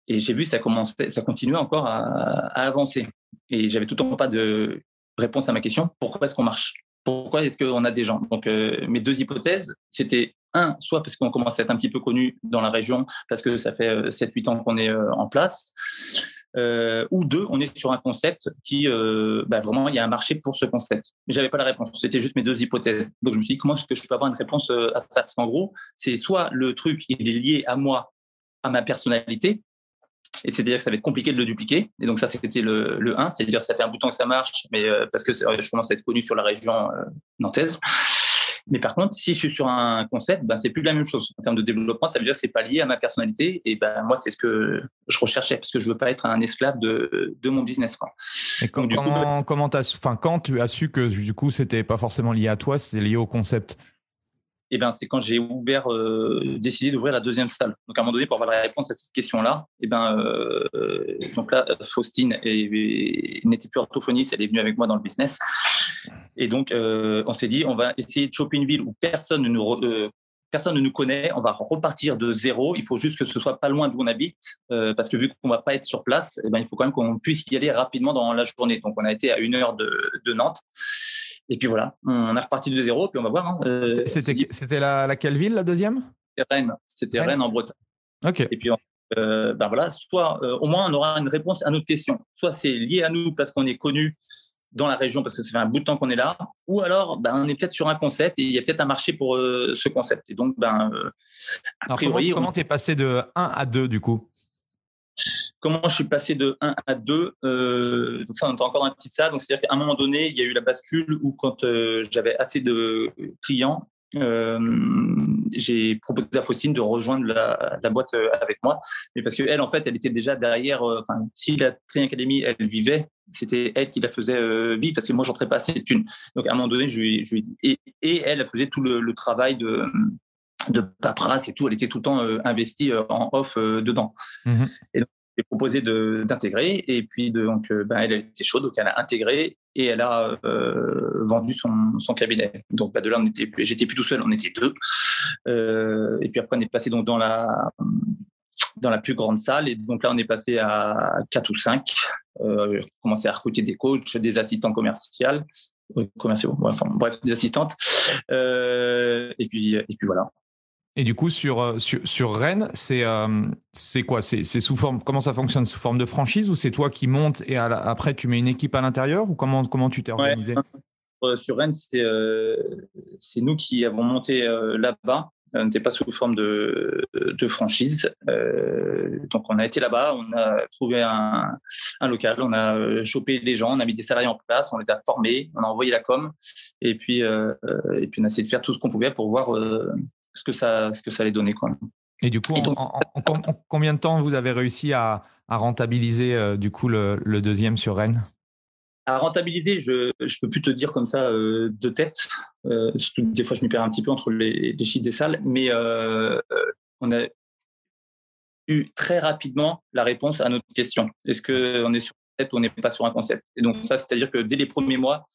Et j'ai vu ça commençait, ça continuait encore à, avancer. Et j'avais tout le temps pas de réponse à ma question pourquoi est-ce qu'on marche? Pourquoi est-ce qu'on a des gens? Donc euh, mes deux hypothèses, c'était un, soit parce qu'on commence à être un petit peu connu dans la région, parce que ça fait 7-8 euh, ans qu'on est euh, en place. ou deux, on est sur un concept qui, bah, vraiment, il y a un marché pour ce concept. Mais j'avais pas la réponse. C'était juste mes deux hypothèses. Donc je me suis dit comment est-ce que je peux avoir une réponse à ça? Parce qu'en gros, c'est soit le truc il est lié à moi, à ma personnalité, et c'est-à-dire que ça va être compliqué de le dupliquer. Et donc ça, c'était le, le 1, c'est-à-dire ça fait un bout de temps que ça marche, mais euh, parce que je commence à être connu sur la région euh, nantaise. Mais par contre, si je suis sur un concept, ben, c'est plus la même chose. En termes de développement, ça veut dire que c'est pas lié à ma personnalité. Et ben, moi, c'est ce que je recherchais parce que je veux pas être un esclave de, de mon business. Quoi. Et quand, comment, comment enfin, quand tu as su que du coup, c'était pas forcément lié à toi, c'était lié au concept? Eh ben, c'est quand j'ai ouvert, euh, décidé d'ouvrir la deuxième salle. Donc, à un moment donné, pour avoir la réponse à cette question-là, eh ben, euh, donc là, Faustine n'était plus orthophoniste, elle est venue avec moi dans le business. Et donc, euh, on s'est dit, on va essayer de choper une ville où personne ne nous, personne ne nous connaît, on va repartir de zéro. Il faut juste que ce soit pas loin d'où on habite, parce que vu qu'on va pas être sur place, eh ben, il faut quand même qu'on puisse y aller rapidement dans la journée. Donc, on a été à une heure de, de Nantes. Et puis voilà, on est reparti de zéro, puis on va voir. Hein, euh, c'était la, laquelle ville, la deuxième? Rennes. C'était Rennes. en Bretagne. Ok. Et puis, euh, ben voilà, soit euh, au moins on aura une réponse à notre question. Soit c'est lié à nous parce qu'on est connu dans la région parce que ça fait un bout de temps qu'on est là, ou alors ben, on est peut-être sur un concept et il y a peut-être un marché pour ce concept. Et donc, ben, a priori, comment tu es passé de 1 à 2 du coup? Comment je suis passé de 1 à 2 euh, Donc ça, on est encore dans la petite salle. Donc c'est-à-dire qu'à un moment donné, il y a eu la bascule où quand euh, j'avais assez de clients, euh, j'ai proposé à Faustine de rejoindre la, boîte avec moi, mais parce qu'elle, en fait, elle était déjà derrière. Enfin, si la Training Academy, elle vivait, c'était elle qui la faisait vivre parce que moi, j'entrais pas assez de thunes. Donc, à un moment donné, je lui, je et, et, elle, faisait tout le, travail de de paperasse et tout, elle était tout le temps investie en off dedans. Mmh et donc, proposé d'intégrer. Et puis, donc, euh, ben, elle, était chaude, donc elle a intégré et elle a euh, vendu son, son, cabinet. Donc, ben, de là, j'étais plus tout seul, on était deux. Euh, et puis après, on est passé donc dans la, dans la plus grande salle. Et donc là, on est passé à quatre ou cinq. Euh, commencé à recruter des coachs, des assistants commerciaux, commerciaux, bref, des assistantes. et puis, et puis voilà. Et du coup, sur, euh, sur, sur Rennes, c'est euh, quoi? C'est sous forme Comment ça fonctionne? Sous forme de franchise ou c'est toi qui montes et après tu mets une équipe à l'intérieur ou comment, comment tu t'es organisé? Euh, Sur Rennes, c'est c'est nous qui avons monté là-bas. On n'était pas sous forme de, de franchise. donc, on a été là-bas, on a trouvé un, un, local, on a chopé les gens, on a mis des salariés en place, on les a formés, on a envoyé la com, et puis, et puis on a essayé de faire tout ce qu'on pouvait pour voir ce que ça, ce que ça allait donner. Quoi. Et du coup, en, combien de temps vous avez réussi à, à rentabiliser euh, du coup le, le, deuxième sur Rennes? À rentabiliser, je ne peux plus te dire comme ça euh, de tête. Euh, des fois, je m'y perds un petit peu entre les, les chiffres des salles, mais on a eu très rapidement la réponse à notre question. Est-ce qu'on est sur un concept ou on n'est pas sur un concept? Et donc ça, c'est-à-dire que dès les premiers mois,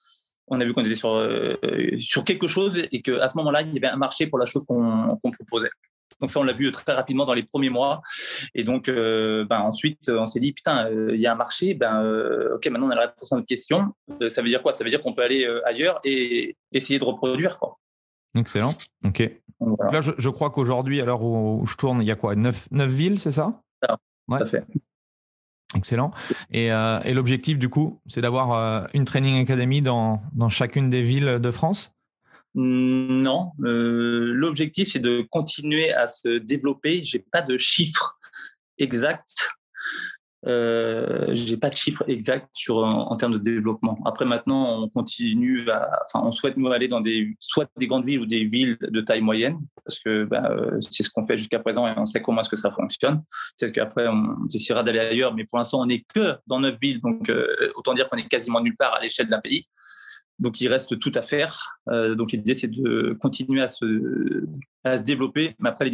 on a vu qu'on était sur, euh, sur quelque chose et qu'à ce moment-là, il y avait un marché pour la chose qu'on proposait. Donc ça, on l'a vu très rapidement dans les premiers mois. Et donc, euh, ben, ensuite, on s'est dit, putain, euh, il y a un marché. Ben, ok, maintenant, on a la réponse à notre question. ça veut dire quoi? Ça veut dire qu'on peut aller ailleurs et essayer de reproduire. Quoi. Excellent. OK. là, je, crois qu'aujourd'hui, à l'heure où, je tourne, il y a quoi? 9, villes, c'est ça? Ça, ouais. fait. Excellent. Euh, et, l'objectif, du coup, c'est d'avoir euh, une training academy dans, chacune des villes de France? Non. Euh, l'objectif, c'est de continuer à se développer. Je n'ai pas de chiffres exacts euh, j'ai pas de chiffres exacts sur en, termes de développement. Après maintenant, on continue, à, enfin, on souhaite nous aller dans des soit des grandes villes ou des villes de taille moyenne, parce que bah, euh, c'est ce qu'on fait jusqu'à présent et on sait comment est-ce que ça fonctionne. Peut-être qu'après on essaiera d'aller ailleurs, mais pour l'instant on n'est que dans neuf villes, donc euh, autant dire qu'on est quasiment nulle part à l'échelle d'un pays. Donc il reste tout à faire. Euh, donc l'idée c'est de continuer à se, à se développer, mais après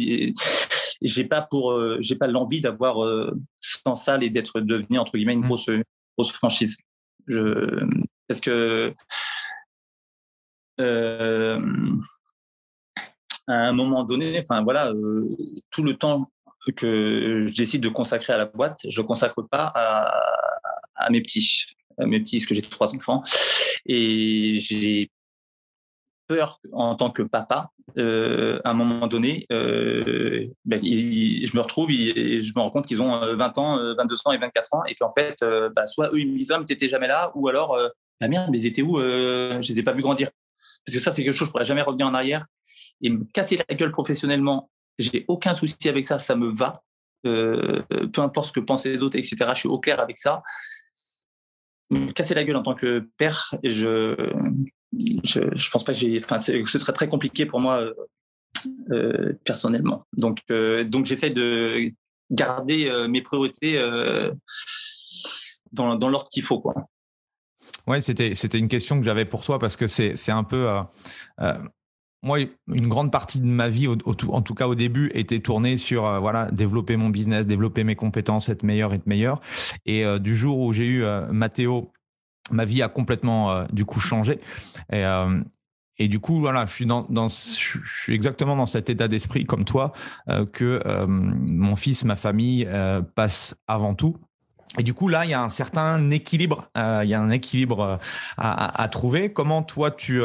j'ai pas pour euh, j'ai pas l'envie d'avoir euh, 100 salles et d'être devenu entre guillemets une mmh. grosse, grosse franchise. Je, parce que euh, à un moment donné, enfin voilà, euh, tout le temps que je décide de consacrer à la boîte, je consacre pas à, à mes petits, à mes petits, parce que j'ai trois enfants, et j'ai en tant que papa, euh, à un moment donné, euh, ben, je me retrouve et je me rends compte qu'ils ont 20 euh, ans, 22 ans et 24 ans, et qu'en fait, bah, soit eux, ils me disent, oh, t'étais jamais là, ou alors, la bah, merde, mais ils étaient où Je les ai pas vus grandir. Parce que ça, c'est quelque chose, je pourrais jamais revenir en arrière. Et me casser la gueule professionnellement, j'ai aucun souci avec ça, ça me va. peu importe ce que pensent les autres, etc. Je suis au clair avec ça. Me casser la gueule en tant que père, je, je, pense pas que ce serait très compliqué pour moi euh, personnellement. Donc, euh, donc j'essaie de garder euh, mes priorités dans, dans l'ordre qu'il faut, quoi. Ouais, c'était c'était une question que j'avais pour toi parce que c'est un peu moi, une grande partie de ma vie, en tout cas au début, était tournée sur voilà développer mon business, développer mes compétences, être meilleur, être meilleur. Et du jour où j'ai eu Mathéo, ma vie a complètement du coup changé. Et, et du coup, voilà, je suis, dans, je exactement dans cet état d'esprit comme toi, euh, que euh, mon fils, ma famille euh, passe avant tout. Et du coup, là, il y a un certain équilibre. il y a un équilibre à, trouver. Comment toi, tu,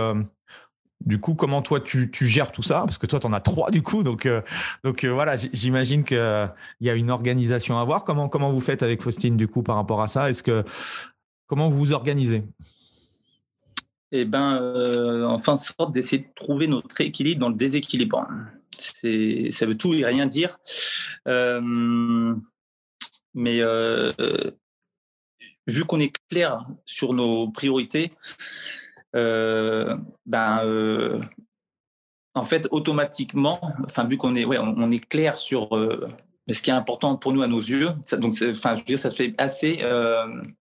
gères tout ça? Parce que toi, tu en as trois, du coup. Donc, donc voilà, j'imagine qu'il y a une organisation à voir. Comment, comment vous faites avec Faustine, du coup, par rapport à ça? Est-ce que Comment vous vous organisez? Eh ben, euh, enfin, sorte d'essayer de trouver notre équilibre dans le déséquilibre. C'est, ça veut tout et rien dire. Euh, mais euh, vu qu'on est clair sur nos priorités, ben, en fait, automatiquement, enfin, vu qu'on est clair sur ce qui est important pour nous à nos yeux, ça, donc, enfin, je veux dire, ça se fait assez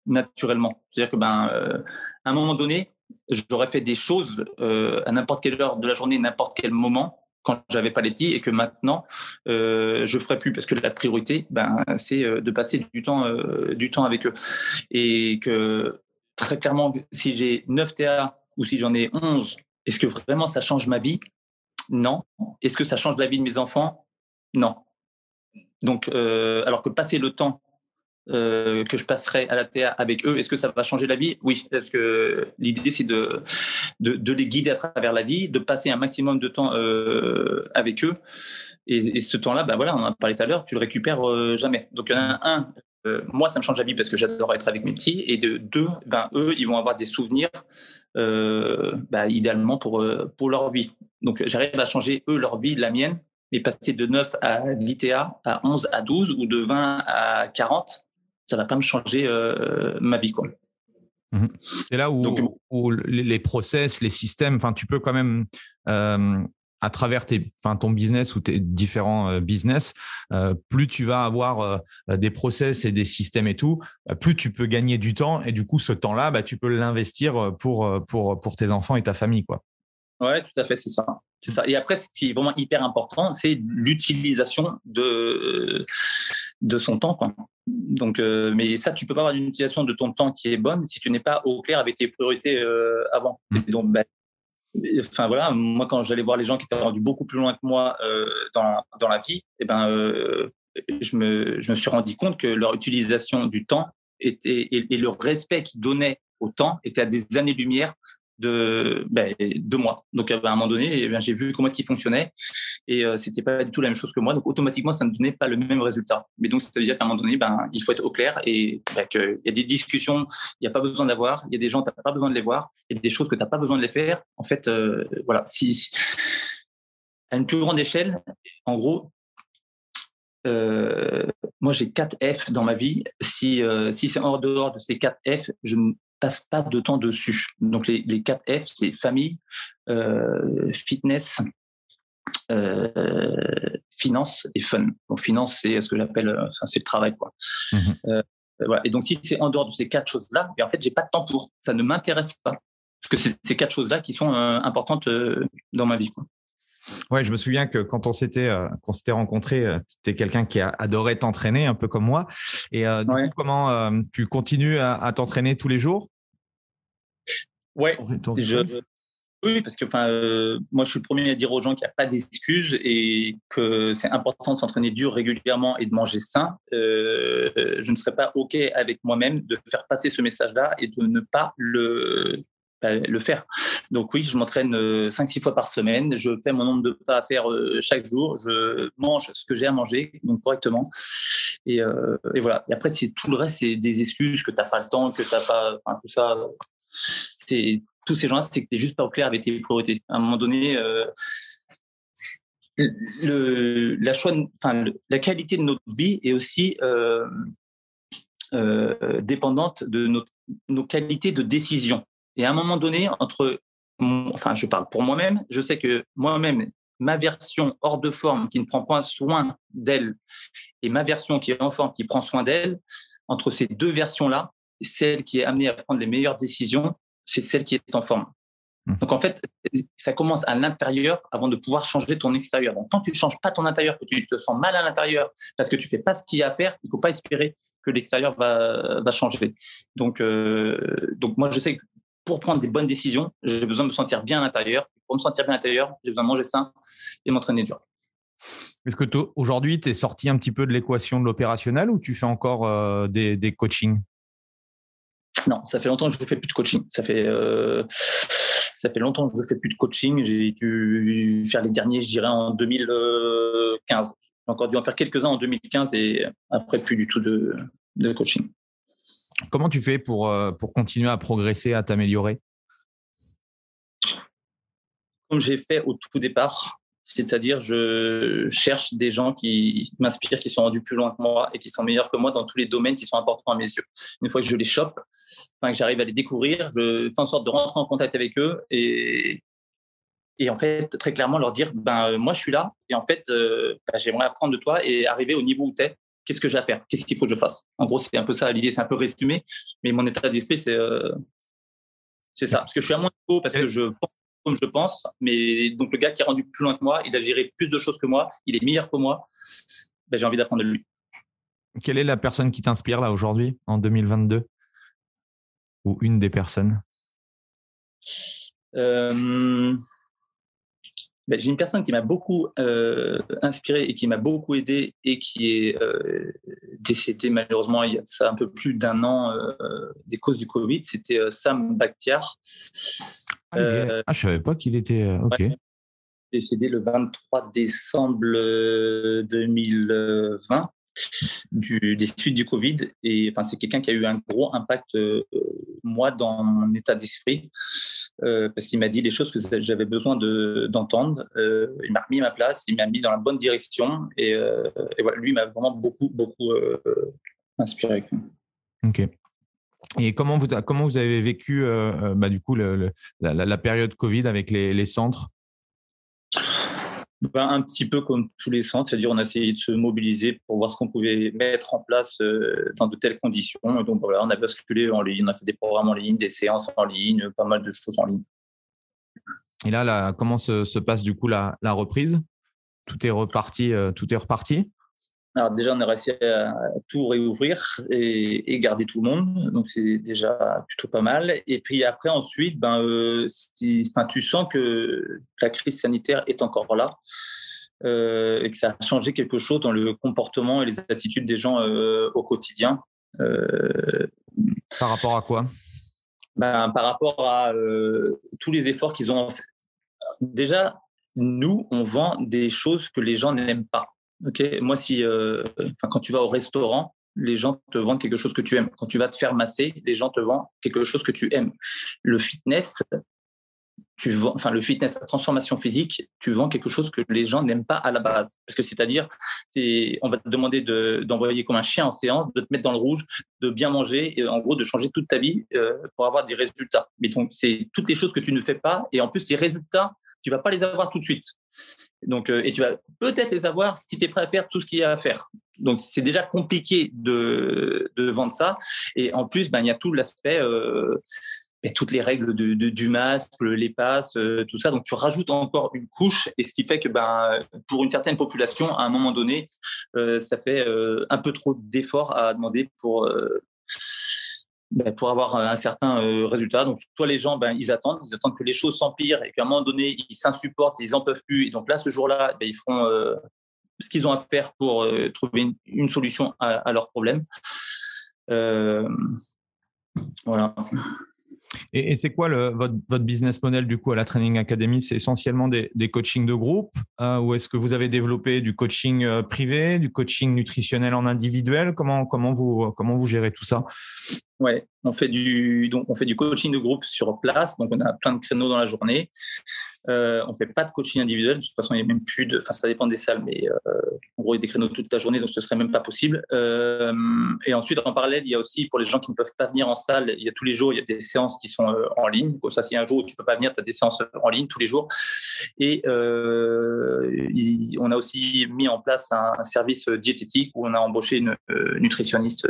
naturellement. C'est-à-dire que, ben, à un moment donné, j'aurais fait des choses euh, à n'importe quelle heure de la journée, n'importe quel moment quand j'avais pas les petits et que maintenant euh, je ferai plus parce que la priorité ben c'est euh, de passer du temps euh, du temps avec eux. Et que très clairement si j'ai 9 TA ou si j'en ai 11 est-ce que vraiment ça change ma vie? Non. Est-ce que ça change la vie de mes enfants? Non donc alors que passer le temps euh, que je passerai à la TA avec eux, est-ce que ça va changer la vie? Oui, parce que l'idée c'est de, de, les guider à travers la vie, de passer un maximum de temps euh, avec eux. Et, ce temps-là, ben voilà, on en a parlé tout à l'heure, tu le récupères euh, jamais. Donc un, euh, moi ça me change la vie parce que j'adore être avec mes petits, et de deux, ben eux, ils vont avoir des souvenirs ben, idéalement pour pour leur vie. Donc j'arrive à changer eux leur vie, la mienne, mais passer de 9 à 10 TA, à 11 à 12 ou de 20 à 40, ça va pas me changer euh, ma vie quoi. Mhm. C'est là où, où, les process, les systèmes, enfin, tu peux quand même, euh, à travers tes, enfin, ton business ou tes différents euh, business, plus tu vas avoir des process et des systèmes et tout, plus tu peux gagner du temps et du coup, ce temps-là, bah, tu peux l'investir pour, pour, pour tes enfants et ta famille, quoi. Ouais, tout à fait, c'est ça. Ça. Et après, ce qui est vraiment hyper important, c'est l'utilisation de, de son temps. Quoi. Donc, euh, mais ça, tu peux pas avoir une utilisation de ton temps qui est bonne si tu n'es pas au clair avec tes priorités euh, avant. Mmh. donc, ben, enfin voilà, moi quand j'allais voir les gens qui étaient rendus beaucoup plus loin que moi euh, dans, dans, la vie, eh ben, je, me, je me suis rendu compte que leur utilisation du temps était, et, et le respect qu'ils donnaient au temps était à des années-lumière de, ben, de moi. Donc à un moment donné, eh j'ai vu comment est-ce qu'il fonctionnait et euh, c'était pas du tout la même chose que moi. Donc automatiquement, ça ne donnait pas le même résultat. Mais donc ça veut dire qu'à un moment donné, ben, il faut être au clair et ben, qu'il y a des discussions, il n'y a pas besoin d'avoir, il y a des gens, tu n'as pas besoin de les voir, il y a des choses que tu n'as pas besoin de les faire. En fait, euh, voilà, à une plus grande échelle, en gros, euh, moi j'ai 4 F dans ma vie. Si, euh, si c'est en dehors de ces 4 F, je ne passe pas de temps dessus. Donc les, les 4 F, c'est famille, euh, fitness, euh, finance et fun. Donc finance, c'est ce que j'appelle, euh, c'est le travail, quoi. Mmh euh, voilà. Et donc si c'est en dehors de ces quatre choses-là, en fait, j'ai pas de temps pour. Ça ne m'intéresse pas parce que c'est ces quatre choses-là qui sont importantes dans ma vie. Quoi. Ouais, je me souviens que quand on s'était euh, s'était rencontré, tu es quelqu'un qui a adoré t'entraîner, un peu comme moi. Et comment tu continues à, t'entraîner tous les jours? Ouais, je, oui, parce que enfin, euh, moi, je suis le premier à dire aux gens qu'il n'y a pas d'excuses et que c'est important de s'entraîner dur régulièrement et de manger sain. Euh, je ne serais pas OK avec moi-même de faire passer ce message-là et de ne pas le, le faire. Donc oui, je m'entraîne 5-6 euh, fois par semaine. Je fais mon nombre de pas à faire chaque jour. Je mange ce que j'ai à manger, donc correctement. Et, et voilà. Et après, tout le reste, c'est des excuses que tu n'as pas le temps, que tu n'as pas, tout ça. Tous ces gens-là, c'est que tu n'es juste pas au clair avec tes priorités. À un moment donné, euh, le, la, qualité de notre vie est aussi euh, euh, dépendante de notre, nos qualités de décision. Et à un moment donné, entre enfin, je parle pour moi-même, je sais que moi-même, ma version hors de forme qui ne prend pas soin d'elle et ma version qui est en forme qui prend soin d'elle, entre ces deux versions-là, celle qui est amenée à prendre les meilleures décisions, c'est celle qui est en forme. Mmh. Donc en fait, ça commence à l'intérieur avant de pouvoir changer ton extérieur. Donc quand tu ne changes pas ton intérieur, que tu te sens mal à l'intérieur parce que tu fais pas ce qu'il y a à faire, il ne faut pas espérer que l'extérieur va, va changer. Donc, euh, donc moi je sais que pour prendre des bonnes décisions, j'ai besoin de me sentir bien à l'intérieur. Pour me sentir bien à l'intérieur, j'ai besoin de manger sain et m'entraîner dur. Est-ce que aujourd'hui, tu es sorti un petit peu de l'équation de l'opérationnel ou tu fais encore euh, des, des coachings? Non, ça fait longtemps que je ne fais plus de coaching. Ça fait, euh, ça fait longtemps que je ne fais plus de coaching. J'ai dû faire les derniers, je dirais, en 2015. J'ai encore dû en faire quelques-uns en 2015 et après, plus du tout de, de coaching. Comment tu fais pour, euh, pour continuer à progresser, à t'améliorer? Comme j'ai fait au tout départ, c'est-à-dire je cherche des gens qui m'inspirent, qui sont rendus plus loin que moi et qui sont meilleurs que moi dans tous les domaines qui sont importants à mes yeux. Une fois que je les chope, enfin, que j'arrive à les découvrir, je fais en sorte de rentrer en contact avec eux et, et en fait, très clairement, leur dire, ben, moi, je suis là et en fait, euh, ben, j'aimerais apprendre de toi et arriver au niveau où tu es qu'est-ce que j'ai à faire? Qu'est-ce qu'il faut que je fasse? En gros, c'est un peu ça l'idée, c'est un peu résumé, mais mon état d'esprit, c'est euh, c'est ça. Parce que je suis à mon niveau, parce que je pense comme je pense, mais donc le gars qui est rendu plus loin que moi, il a géré plus de choses que moi, il est meilleur que moi, ben, j'ai envie d'apprendre de lui. Quelle est la personne qui t'inspire là aujourd'hui, en 2022 Ou une des personnes? Euh, ben, j'ai une personne qui m'a beaucoup euh, inspiré et qui m'a beaucoup aidé et qui est euh, décédée malheureusement il y a ça un peu plus d'un an euh, des causes du Covid. C'était Sam Bakhtiar. Ah, ah, je savais pas qu'il était. ok. décédé le 23 décembre 2020 du, des suites du Covid. Et enfin, c'est quelqu'un qui a eu un gros impact, moi, dans mon état d'esprit. Euh, parce qu'il m'a dit les choses que j'avais besoin d'entendre. Euh, il m'a remis ma place, il m'a mis dans la bonne direction. Et, euh, voilà, lui m'a vraiment beaucoup, beaucoup inspiré. Ok. Et comment vous, comment vous avez vécu bah, du coup la, période Covid avec les centres? Ben, un petit peu comme tous les centres, c'est-à-dire on a essayé de se mobiliser pour voir ce qu'on pouvait mettre en place euh, dans de telles conditions. donc voilà, on a basculé en ligne, on a fait des programmes en ligne, des séances en ligne, pas mal de choses en ligne. Et là, comment se, passe du coup la, reprise? Tout est reparti, euh, tout est reparti? Alors déjà, on a réussi à tout réouvrir et, garder tout le monde, donc c'est déjà plutôt pas mal. Et puis après, ensuite, ben, euh, tu sens que la crise sanitaire est encore là euh, et que ça a changé quelque chose dans le comportement et les attitudes des gens euh, au quotidien. par rapport à quoi? Ben, Par rapport à tous les efforts qu'ils ont fait. Déjà, nous, on vend des choses que les gens n'aiment pas. Ok, moi si, euh, quand tu vas au restaurant, les gens te vendent quelque chose que tu aimes. Quand tu vas te faire masser, les gens te vendent quelque chose que tu aimes. Le fitness, tu vends, enfin le fitness, la transformation physique, tu vends quelque chose que les gens n'aiment pas à la base. Parce que c'est-à-dire, c'est, on va te demander d'envoyer comme un chien en séance, de te mettre dans le rouge, de bien manger, et en gros de changer toute ta vie euh, pour avoir des résultats. Mais donc c'est toutes les choses que tu ne fais pas, et en plus ces résultats, tu vas pas les avoir tout de suite. Donc, euh, et tu vas peut-être les avoir si tu es prêt à faire tout ce qu'il y a à faire. Donc, c'est déjà compliqué de, vendre ça. Et en plus, ben, il y a tout l'aspect, euh, et toutes les règles de, du masque, les passes, euh, tout ça. Donc, tu rajoutes encore une couche. Et ce qui fait que ben, pour une certaine population, à un moment donné, ça fait un peu trop d'efforts à demander pour ben, pour avoir un certain euh, résultat. Donc, soit les gens, ben, ils attendent, ils attendent que les choses s'empirent et qu'à un moment donné, ils s'insupportent, ils n'en peuvent plus. Et donc là, ce jour-là, ben, ils feront euh, ce qu'ils ont à faire pour euh, trouver une, solution à, à leur problème. voilà. Et, c'est quoi le, votre, votre, business model du coup à la Training Academy? C'est essentiellement des, des coachings de groupe ou est-ce que vous avez développé du coaching privé, du coaching nutritionnel en individuel? Comment, comment, vous, comment vous gérez tout ça? Ouais, on fait du donc on fait du coaching de groupe sur place, donc on a plein de créneaux dans la journée. Euh, on fait pas de coaching individuel, de toute façon il n'y a même plus de, enfin ça dépend des salles, mais euh, en gros il y a des créneaux toute la journée, donc ce serait même pas possible. Euh, et ensuite en parallèle il y a aussi pour les gens qui ne peuvent pas venir en salle, il y a tous les jours il y a des séances qui sont euh, en ligne. Donc ça si un jour où tu peux pas venir, tu as des séances en ligne tous les jours. Et euh, on a aussi mis en place un, service diététique où on a embauché une nutritionniste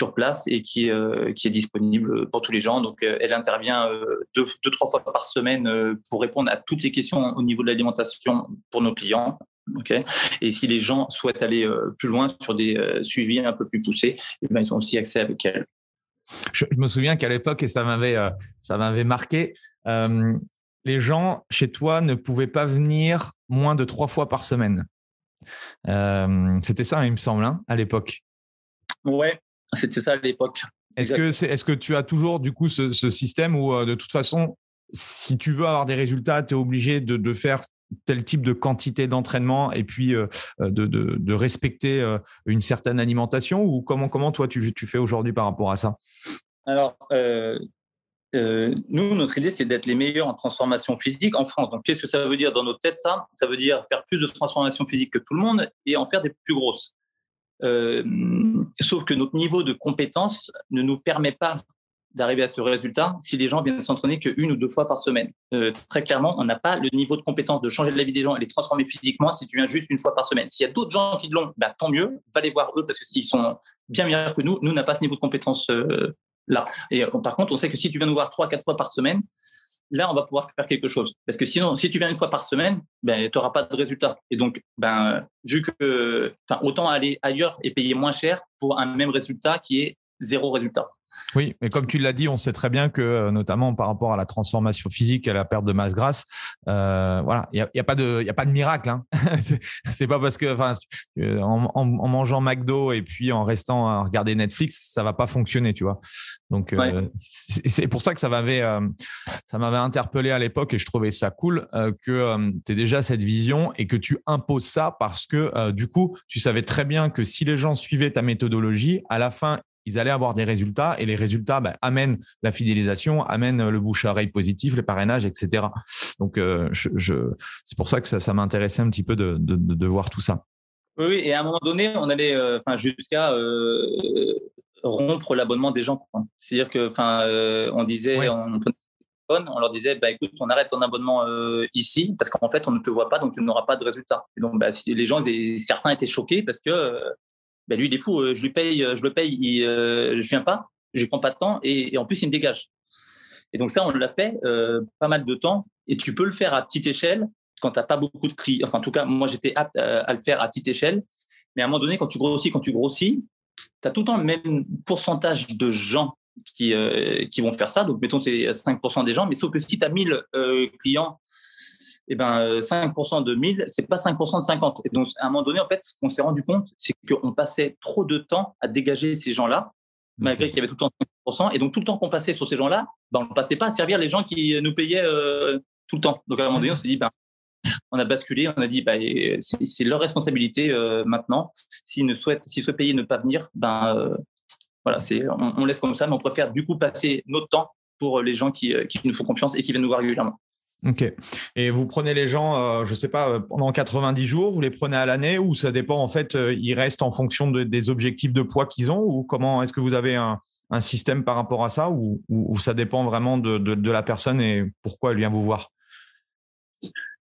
sur place et qui, euh, qui est disponible pour tous les gens. Donc, euh, elle intervient euh, deux, deux, trois fois par semaine pour répondre à toutes les questions au niveau de l'alimentation pour nos clients. Okay. Et si les gens souhaitent aller plus loin sur des suivis un peu plus poussés, eh ben, ils ont aussi accès avec elle. Je, je me souviens qu'à l'époque, et ça m'avait, ça m'avait marqué, les gens chez toi ne pouvaient pas venir moins de trois fois par semaine. C'était ça, il me semble, hein, à l'époque. Ouais, c'était ça à l'époque. Est-ce que, tu as toujours du coup ce, ce système où euh, de toute façon, si tu veux avoir des résultats, tu es obligé de, de, faire tel type de quantité d'entraînement et puis euh, de, de, de, respecter euh, une certaine alimentation ou comment, comment toi tu, tu fais aujourd'hui par rapport à ça? Alors, euh, euh, nous, notre idée, c'est d'être les meilleurs en transformation physique en France. Donc, qu'est-ce que ça veut dire dans notre tête, ça? Ça veut dire faire plus de transformation physique que tout le monde et en faire des plus grosses. Euh, sauf que notre niveau de compétence ne nous permet pas d'arriver à ce résultat si les gens viennent s'entraîner qu'une ou deux fois par semaine. Euh, très clairement, on n'a pas le niveau de compétence de changer la vie des gens et les transformer physiquement si tu viens juste une fois par semaine. S'il y a d'autres gens qui l'ont, bah, tant mieux, va les voir eux parce qu'ils sont bien meilleurs que nous. Nous, on n'a pas ce niveau de compétence euh, là. Et par contre, on sait que si tu viens nous voir trois, quatre fois par semaine, là, on va pouvoir faire quelque chose. Parce que sinon, si tu viens une fois par semaine, ben, tu n'auras pas de résultat. Et donc, ben, vu que, autant aller ailleurs et payer moins cher pour un même résultat qui est zéro résultat. Oui, mais comme tu l'as dit, on sait très bien que, euh, notamment par rapport à la transformation physique et à la perte de masse grasse, euh, voilà, il n'y a, y a, pas de, y a pas de miracle. Hein. c'est pas parce que, enfin, en, mangeant McDo et puis en restant à regarder Netflix, ça va pas fonctionner, tu vois. Donc, ouais. euh, c'est pour ça que ça m'avait, euh, ça m'avait interpellé à l'époque et je trouvais ça cool euh, que tu aies déjà cette vision et que tu imposes ça parce que, du coup, tu savais très bien que si les gens suivaient ta méthodologie, à la fin, ils allaient avoir des résultats et les résultats bah, amènent la fidélisation, amènent le bouche à oreille positif, le parrainage, etc. Donc, euh, je, je, c'est pour ça que ça, ça m'intéressait un petit peu de, de, de, voir tout ça. Oui, et à un moment donné, on allait euh, jusqu'à euh, rompre l'abonnement des gens. C'est-à-dire que, enfin, on disait, ouais. on, on leur disait, bah, écoute, on arrête ton abonnement euh, ici parce qu'en fait, on ne te voit pas, donc tu n'auras pas de résultat. Et donc, bah, si les gens, certains étaient choqués parce que ben lui, il est fou, euh, je lui paye, je le paye, euh, je viens pas, je prends pas de temps et, en plus, il me dégage. Et donc ça, on l'a fait euh, pas mal de temps et tu peux le faire à petite échelle quand tu n'as pas beaucoup de clients. Enfin, en tout cas, moi, j'étais apte à, le faire à petite échelle. Mais à un moment donné, quand tu grossis, quand tu grossis, tu as tout le temps le même pourcentage de gens qui, euh, qui vont faire ça. Donc, mettons, c'est 5% des gens, mais sauf que si tu as 1000 clients eh ben, 5% de 1000, c'est pas 5% de 50. Et donc, à un moment donné, en fait, ce qu'on s'est rendu compte, c'est qu'on passait trop de temps à dégager ces gens-là, malgré qu'il y avait tout le temps 5%. Et donc, tout le temps qu'on passait sur ces gens-là, ben, on ne passait pas à servir les gens qui nous payaient euh, tout le temps. Donc, à un moment donné, on s'est dit, ben, on a basculé, on a dit, ben, c'est leur responsabilité euh, maintenant. S'ils ne souhaitent, s'ils souhaitent payer ne pas venir, ben, euh, voilà, c'est, on, on, laisse comme ça, mais on préfère du coup passer notre temps pour les gens qui, qui nous font confiance et qui viennent nous voir régulièrement. Ok. Et vous prenez les gens, euh, je ne sais pas, pendant 90 jours, vous les prenez à l'année ou ça dépend en fait, euh, ils restent en fonction de, des objectifs de poids qu'ils ont ou comment est-ce que vous avez un, système par rapport à ça ou, ça dépend vraiment de, la personne et pourquoi elle vient vous voir?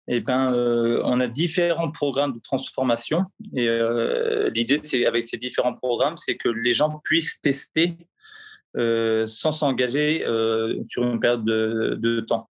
Eh euh, on a différents programmes de transformation et euh, l'idée, c'est avec ces différents programmes, c'est que les gens puissent tester euh, sans s'engager euh, sur une période de, temps,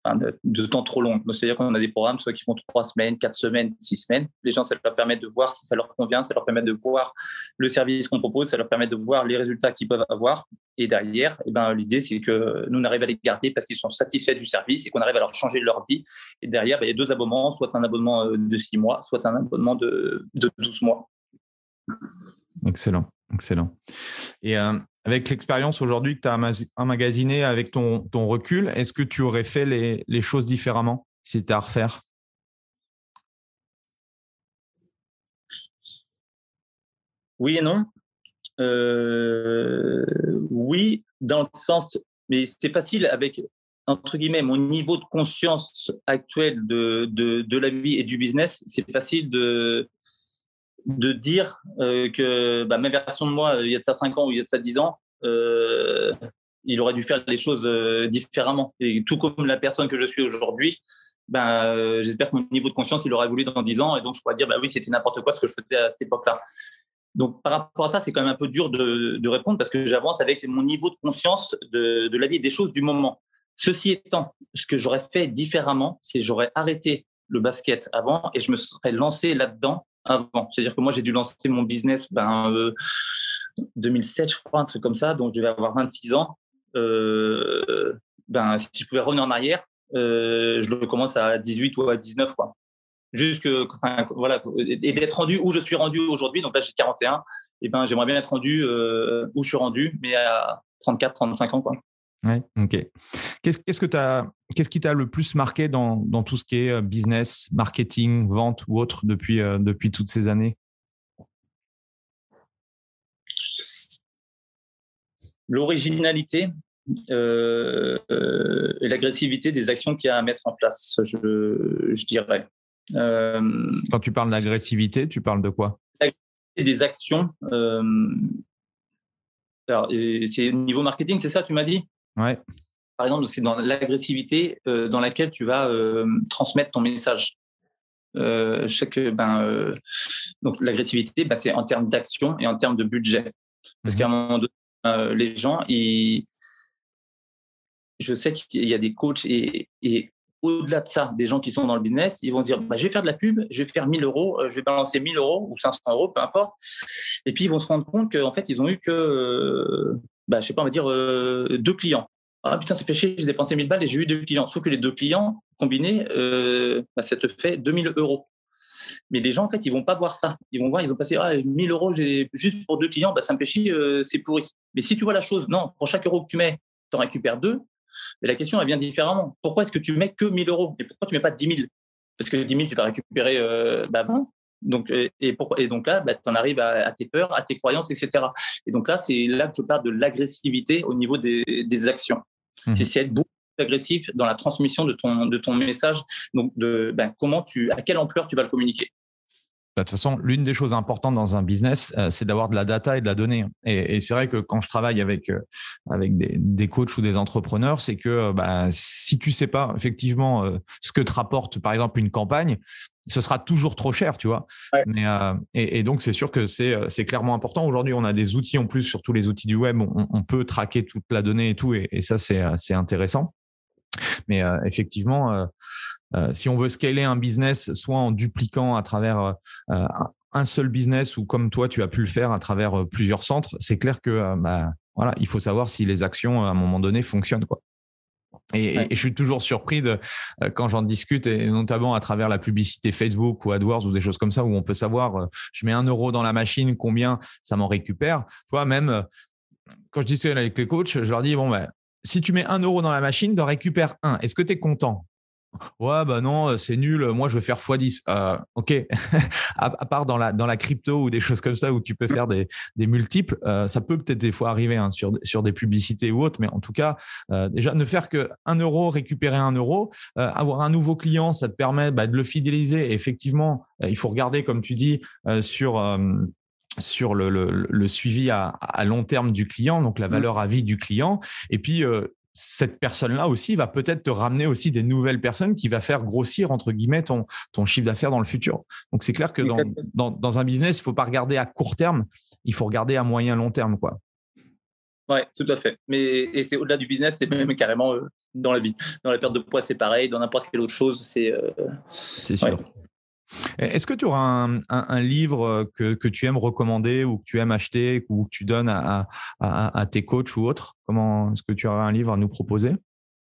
de, temps trop long. C'est-à-dire qu'on a des programmes soit qui font trois semaines, quatre semaines, six semaines. Les gens, ça leur permet de voir si ça leur convient, ça leur permet de voir le service qu'on propose, ça leur permet de voir les résultats qu'ils peuvent avoir. Et derrière, eh ben, l'idée, c'est que nous, on arrive à les garder parce qu'ils sont satisfaits du service et qu'on arrive à leur changer leur vie. Et derrière, ben, il y a deux abonnements, soit un abonnement euh, de six mois, soit un abonnement de, 12 mois. Excellent, excellent. Et euh, avec l'expérience aujourd'hui que tu as emmagasiné avec ton, recul, est-ce que tu aurais fait les, choses différemment si c'était à refaire? Oui et non. Oui, dans le sens, mais c'est facile avec entre guillemets, mon niveau de conscience actuel de la vie et du business, c'est facile de, de dire euh, que bah, ma version de moi, il y a de ça 5 ans ou il y a de ça 10 ans, euh, il aurait dû faire les choses euh, différemment. Et tout comme la personne que je suis aujourd'hui, ben, j'espère que mon niveau de conscience, il aurait voulu dans 10 ans. Et donc, je pourrais dire, bah oui, c'était n'importe quoi ce que je faisais à cette époque-là. Donc, par rapport à ça, c'est quand même un peu dur de, de répondre parce que j'avance avec mon niveau de conscience de, de la vie et des choses du moment. Ceci étant, ce que j'aurais fait différemment, c'est j'aurais arrêté le basket avant et je me serais lancé là-dedans avant. C'est-à-dire que moi, j'ai dû lancer mon business ben, 2007, euh, je crois, un truc comme ça, donc je vais avoir 26 ans. Euh, ben, si je pouvais revenir en arrière, euh, je le commence à 18 ou à 19, quoi. Juste voilà, et d'être rendu où je suis rendu aujourd'hui, donc là j'ai 41, et ben j'aimerais bien être rendu où je suis rendu, mais à 34, 35 ans, quoi. Ouais, ok. Qu'est-ce, que as, qu'est-ce qui t'a le plus marqué dans, dans, tout ce qui est euh, business, marketing, vente ou autre depuis, euh, depuis toutes ces années? L'originalité euh, et l'agressivité des actions qu'il y a à mettre en place, je, je dirais. Quand tu parles d'agressivité, tu parles de quoi? Des actions. alors, c'est niveau marketing, c'est ça, tu m'as dit? Ouais. Par exemple, c'est dans l'agressivité euh, dans laquelle tu vas euh, transmettre ton message. Euh, chaque, ben, donc l'agressivité, ben, c'est en termes d'action et en termes de budget. Parce qu'à un mhm. moment donné, les gens, ils... je sais qu'il y a des coachs et, et au-delà de ça, des gens qui sont dans le business, ils vont dire bah, je vais faire de la pub, je vais faire 1000 euros, je vais balancer 1000 euros ou 500 euros, peu importe. Et puis ils vont se rendre compte qu'en fait, ils ont eu que bah, je sais pas, on va dire euh, deux clients. Ah putain, fait chier, j'ai dépensé 1000 balles et j'ai eu deux clients. Sauf que les deux clients combinés, euh, bah, ça te fait 2000 euros. Mais les gens, en fait, ils vont pas voir ça. Ils vont voir, ils ont passé ah, 1000 euros juste pour deux clients, bah, ça me fait euh, c'est pourri. Mais si tu vois la chose, non, pour chaque euro que tu mets, tu en récupères deux. Mais la question, elle vient différemment. Pourquoi est-ce que tu mets que 1000 euros? Et pourquoi tu mets pas 10 000 Parce que 10 000, tu vas récupérer bah, 20. Donc, euh, et, pour, et donc là, bah, tu en arrives à, tes peurs, à tes croyances, etc. Et donc là, c'est là que je parle de l'agressivité au niveau des, des actions. Mmh. C'est être beaucoup plus agressif dans la transmission de ton, de ton message. Donc, de ben, comment tu, à quelle ampleur tu vas le communiquer. Bah, de toute façon, l'une des choses importantes dans un business, euh, c'est d'avoir de la data et de la donnée. Et, et c'est vrai que quand je travaille avec euh, avec des, des, coachs ou des entrepreneurs, c'est que bah, si tu sais pas effectivement ce que te rapporte, par exemple, une campagne, ce sera toujours trop cher, tu vois. Mais, euh, et, et, donc, c'est sûr que c'est, euh, c'est clairement important. Aujourd'hui, on a des outils en plus, sur tous les outils du web, on, on peut traquer toute la donnée et tout, et, et ça, c'est, euh, c'est intéressant. Mais euh, effectivement, euh, si on veut scaler un business, soit en dupliquant à travers un seul business ou comme toi, tu as pu le faire à travers plusieurs centres, c'est clair que bah, voilà, il faut savoir si les actions à un moment donné fonctionnent. Quoi. Et, je suis toujours surpris de euh, quand j'en discute, et notamment à travers la publicité Facebook ou AdWords ou des choses comme ça, où on peut savoir, euh, je mets un euro dans la machine, combien ça m'en récupère. Toi, même euh, quand je discute avec les coachs, je leur dis bon ben, si tu mets un euro dans la machine, tu récupères un. Est-ce que tu es content? Ouais, bah non, euh, c'est nul. Moi, je veux faire x10. Euh, ok. à, part dans la, dans la crypto ou des choses comme ça où tu peux faire des, des multiples, euh, ça peut peut-être des fois arriver hein, sur, sur des publicités ou autres. Mais en tout cas, euh, déjà, ne faire que un euro, récupérer un euro, euh, avoir un nouveau client, ça te permet bah, de le fidéliser. Et effectivement, il faut regarder, comme tu dis, sur sur le, le, le, suivi à, à, long terme du client, donc la mmh. valeur à vie du client. Et puis, euh, cette personne-là aussi va peut-être te ramener aussi des nouvelles personnes qui va faire grossir, entre guillemets, ton, ton chiffre d'affaires dans le futur. Donc, c'est clair que dans, dans, dans, un business, il faut pas regarder à court terme, il faut regarder à moyen long terme. quoi. Oui, tout à fait. Mais et c'est au-delà du business, c'est même carrément euh, dans la vie. Dans la perte de poids, c'est pareil. Dans n'importe quelle autre chose, c'est. Euh, c'est sûr. Est-ce que tu auras un, livre que, que, tu aimes recommander ou que tu aimes acheter ou que tu donnes à, à, tes coachs ou autres? Comment Est-ce que tu auras un livre à nous proposer?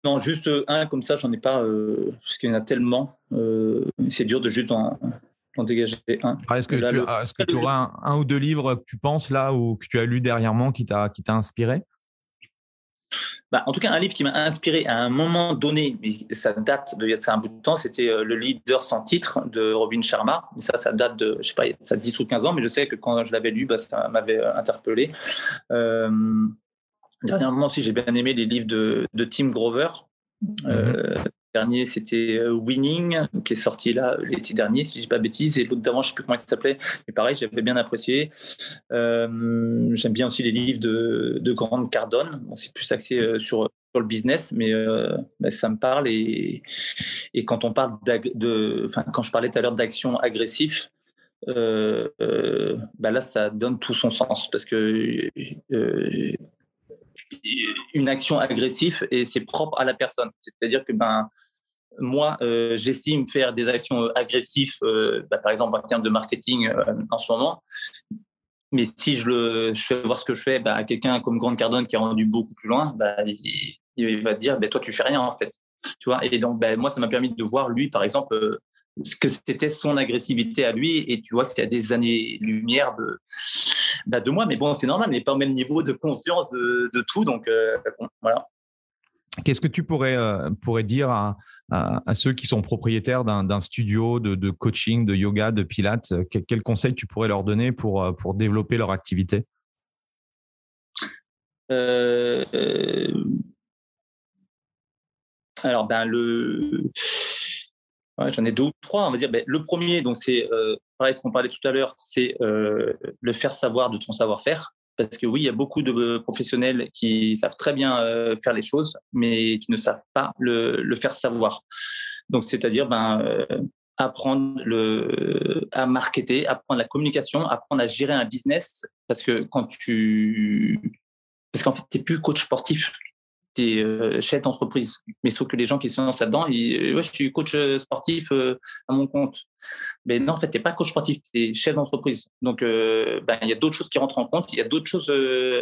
Non, juste un comme ça, j'en ai pas, euh, parce qu'il y en a tellement. Euh, c'est dur de juste en, dégager un. Ah, est-ce que, tu, est-ce que tu auras un, ou deux livres que tu penses là ou que tu as lu dernièrement qui t'a, qui t'a inspiré? Bah, en tout cas, un livre qui m'a inspiré à un moment donné, mais ça date de, il y a un bout de temps, c'était euh, Le leader sans titre de Robin Sharma. Mais ça, ça date de, je sais pas, ça 10 ou 15 ans, mais je sais que quand je l'avais lu, bah, ça m'avait euh, interpellé. Euh, dernièrement aussi, j'ai bien aimé les livres de, de Tim Grover. Euh, mhm dernier, c'était euh, Winning, qui est sorti là l'été dernier, si je ne dis pas bêtise. Et l'autre d'avant, je ne sais plus comment il s'appelait. Mais pareil, j'avais bien apprécié. Euh, j'aime bien aussi les livres de, de Grande Cardone. Bon, c'est plus axé euh, sur, sur le business, mais, ça me parle. Et, quand on parle de, enfin, quand je parlais tout à l'heure d'action agressive, bah là, ça donne tout son sens parce que une action agressive et c'est propre à la personne. C'est-à-dire que ben moi, euh, j'estime faire des actions euh, agressives, euh, bah, par exemple en termes de marketing en ce moment. Mais si je, le, je fais voir ce que je fais bah, à quelqu'un comme Grande Cardone qui a rendu beaucoup plus loin, bah, il, va te dire, toi, tu fais rien en fait. Tu vois et donc, moi, ça m'a permis de voir, lui, par exemple, ce que c'était son agressivité à lui. Et tu vois, c'est à des années-lumière de, bah, de moi. Mais bon, c'est normal, on n'est pas au même niveau de conscience de, de tout. Donc, voilà. Qu'est-ce que tu pourrais, euh, pourrais dire à, à, ceux qui sont propriétaires d'un studio de, de, coaching, de yoga, de pilates Quel, quel, conseil tu pourrais leur donner pour, euh, pour développer leur activité? Euh, Alors, ben, le... j'en ai deux ou trois. Ben, le premier, donc c'est pareil, ce qu'on parlait tout à l'heure, c'est le faire savoir de ton savoir-faire. Parce que oui, il y a beaucoup de professionnels qui savent très bien euh, faire les choses, mais qui ne savent pas le, faire savoir. Donc, c'est-à-dire ben, euh, apprendre à marketer, apprendre la communication, apprendre à gérer un business. Parce que quand tu. Parce qu'en fait, tu n'es plus coach sportif tu es euh, chef d'entreprise. Mais sauf que les gens qui sont là-dedans, ils, ouais, je suis coach euh, sportif euh, à mon compte. Mais non, en fait, tu n'es pas coach sportif, tu es chef d'entreprise. Donc, ben, il y a d'autres choses qui rentrent en compte, il y a d'autres choses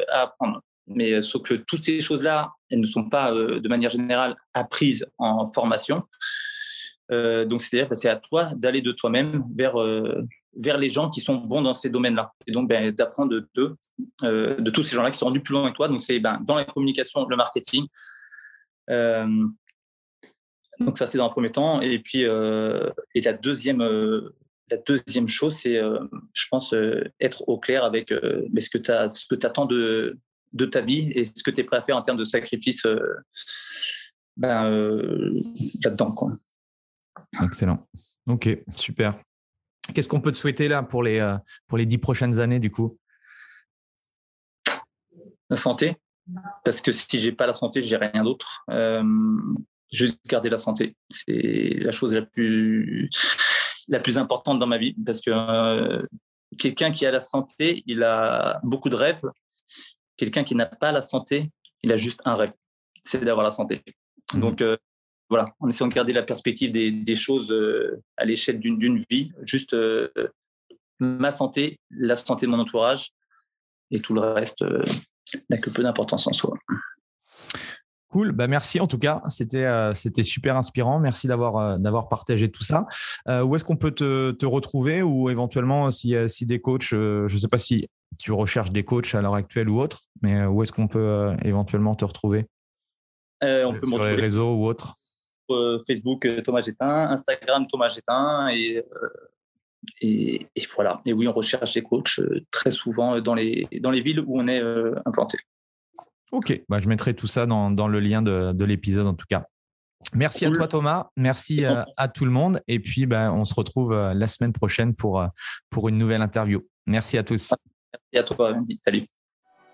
à apprendre. Mais sauf que toutes ces choses-là, elles ne sont pas de manière générale apprises en formation. donc, c'est-à-dire que c'est à toi d'aller de toi-même vers vers les gens qui sont bons dans ces domaines-là. Et donc, ben, d'apprendre euh, de tous ces gens-là qui sont rendus plus loin que toi. Donc, c'est ben, dans la communication, le marketing. Euh, donc, ça, c'est dans un premier temps. Et puis, euh, et la deuxième, chose, c'est, je pense, être au clair avec mais ce que tu attends de, de ta vie et ce que tu es prêt à faire en termes de sacrifice ben, là-dedans. Excellent. Ok, super. Qu'est-ce qu'on peut te souhaiter là pour les, euh, pour les dix prochaines années du coup? La santé. Parce que si j'ai pas la santé, j'ai rien d'autre. Euh, juste garder la santé, c'est la chose la plus la plus importante dans ma vie parce que euh, quelqu'un qui a la santé, il a beaucoup de rêves. Quelqu'un qui n'a pas la santé, il a juste un rêve, c'est d'avoir la santé. Mmh. Donc voilà, en essayant de garder la perspective des, choses euh, à l'échelle d'une vie, juste euh, ma santé, la santé de mon entourage, et tout le reste euh, n'a que peu d'importance en soi. Cool, bah merci en tout cas, c'était c'était super inspirant. Merci d'avoir d'avoir partagé tout ça. où est-ce qu'on peut te, te, retrouver ou éventuellement si, si des coachs, je ne sais pas si tu recherches des coachs à l'heure actuelle ou autre, mais où est-ce qu'on peut éventuellement te retrouver? On peut Sur les réseaux ou autres Facebook euh, Thomas Gétin, Instagram Thomas Gétin euh, et, et, voilà. Et oui, on recherche des coachs très souvent dans les, dans les villes où on est implanté. Ok, bah, je mettrai tout ça dans, dans le lien de, de l'épisode en tout cas. Merci à toi Thomas, merci à, tout le monde et puis bah, on se retrouve la semaine prochaine pour, pour une nouvelle interview. Merci à tous. Merci à toi, salut.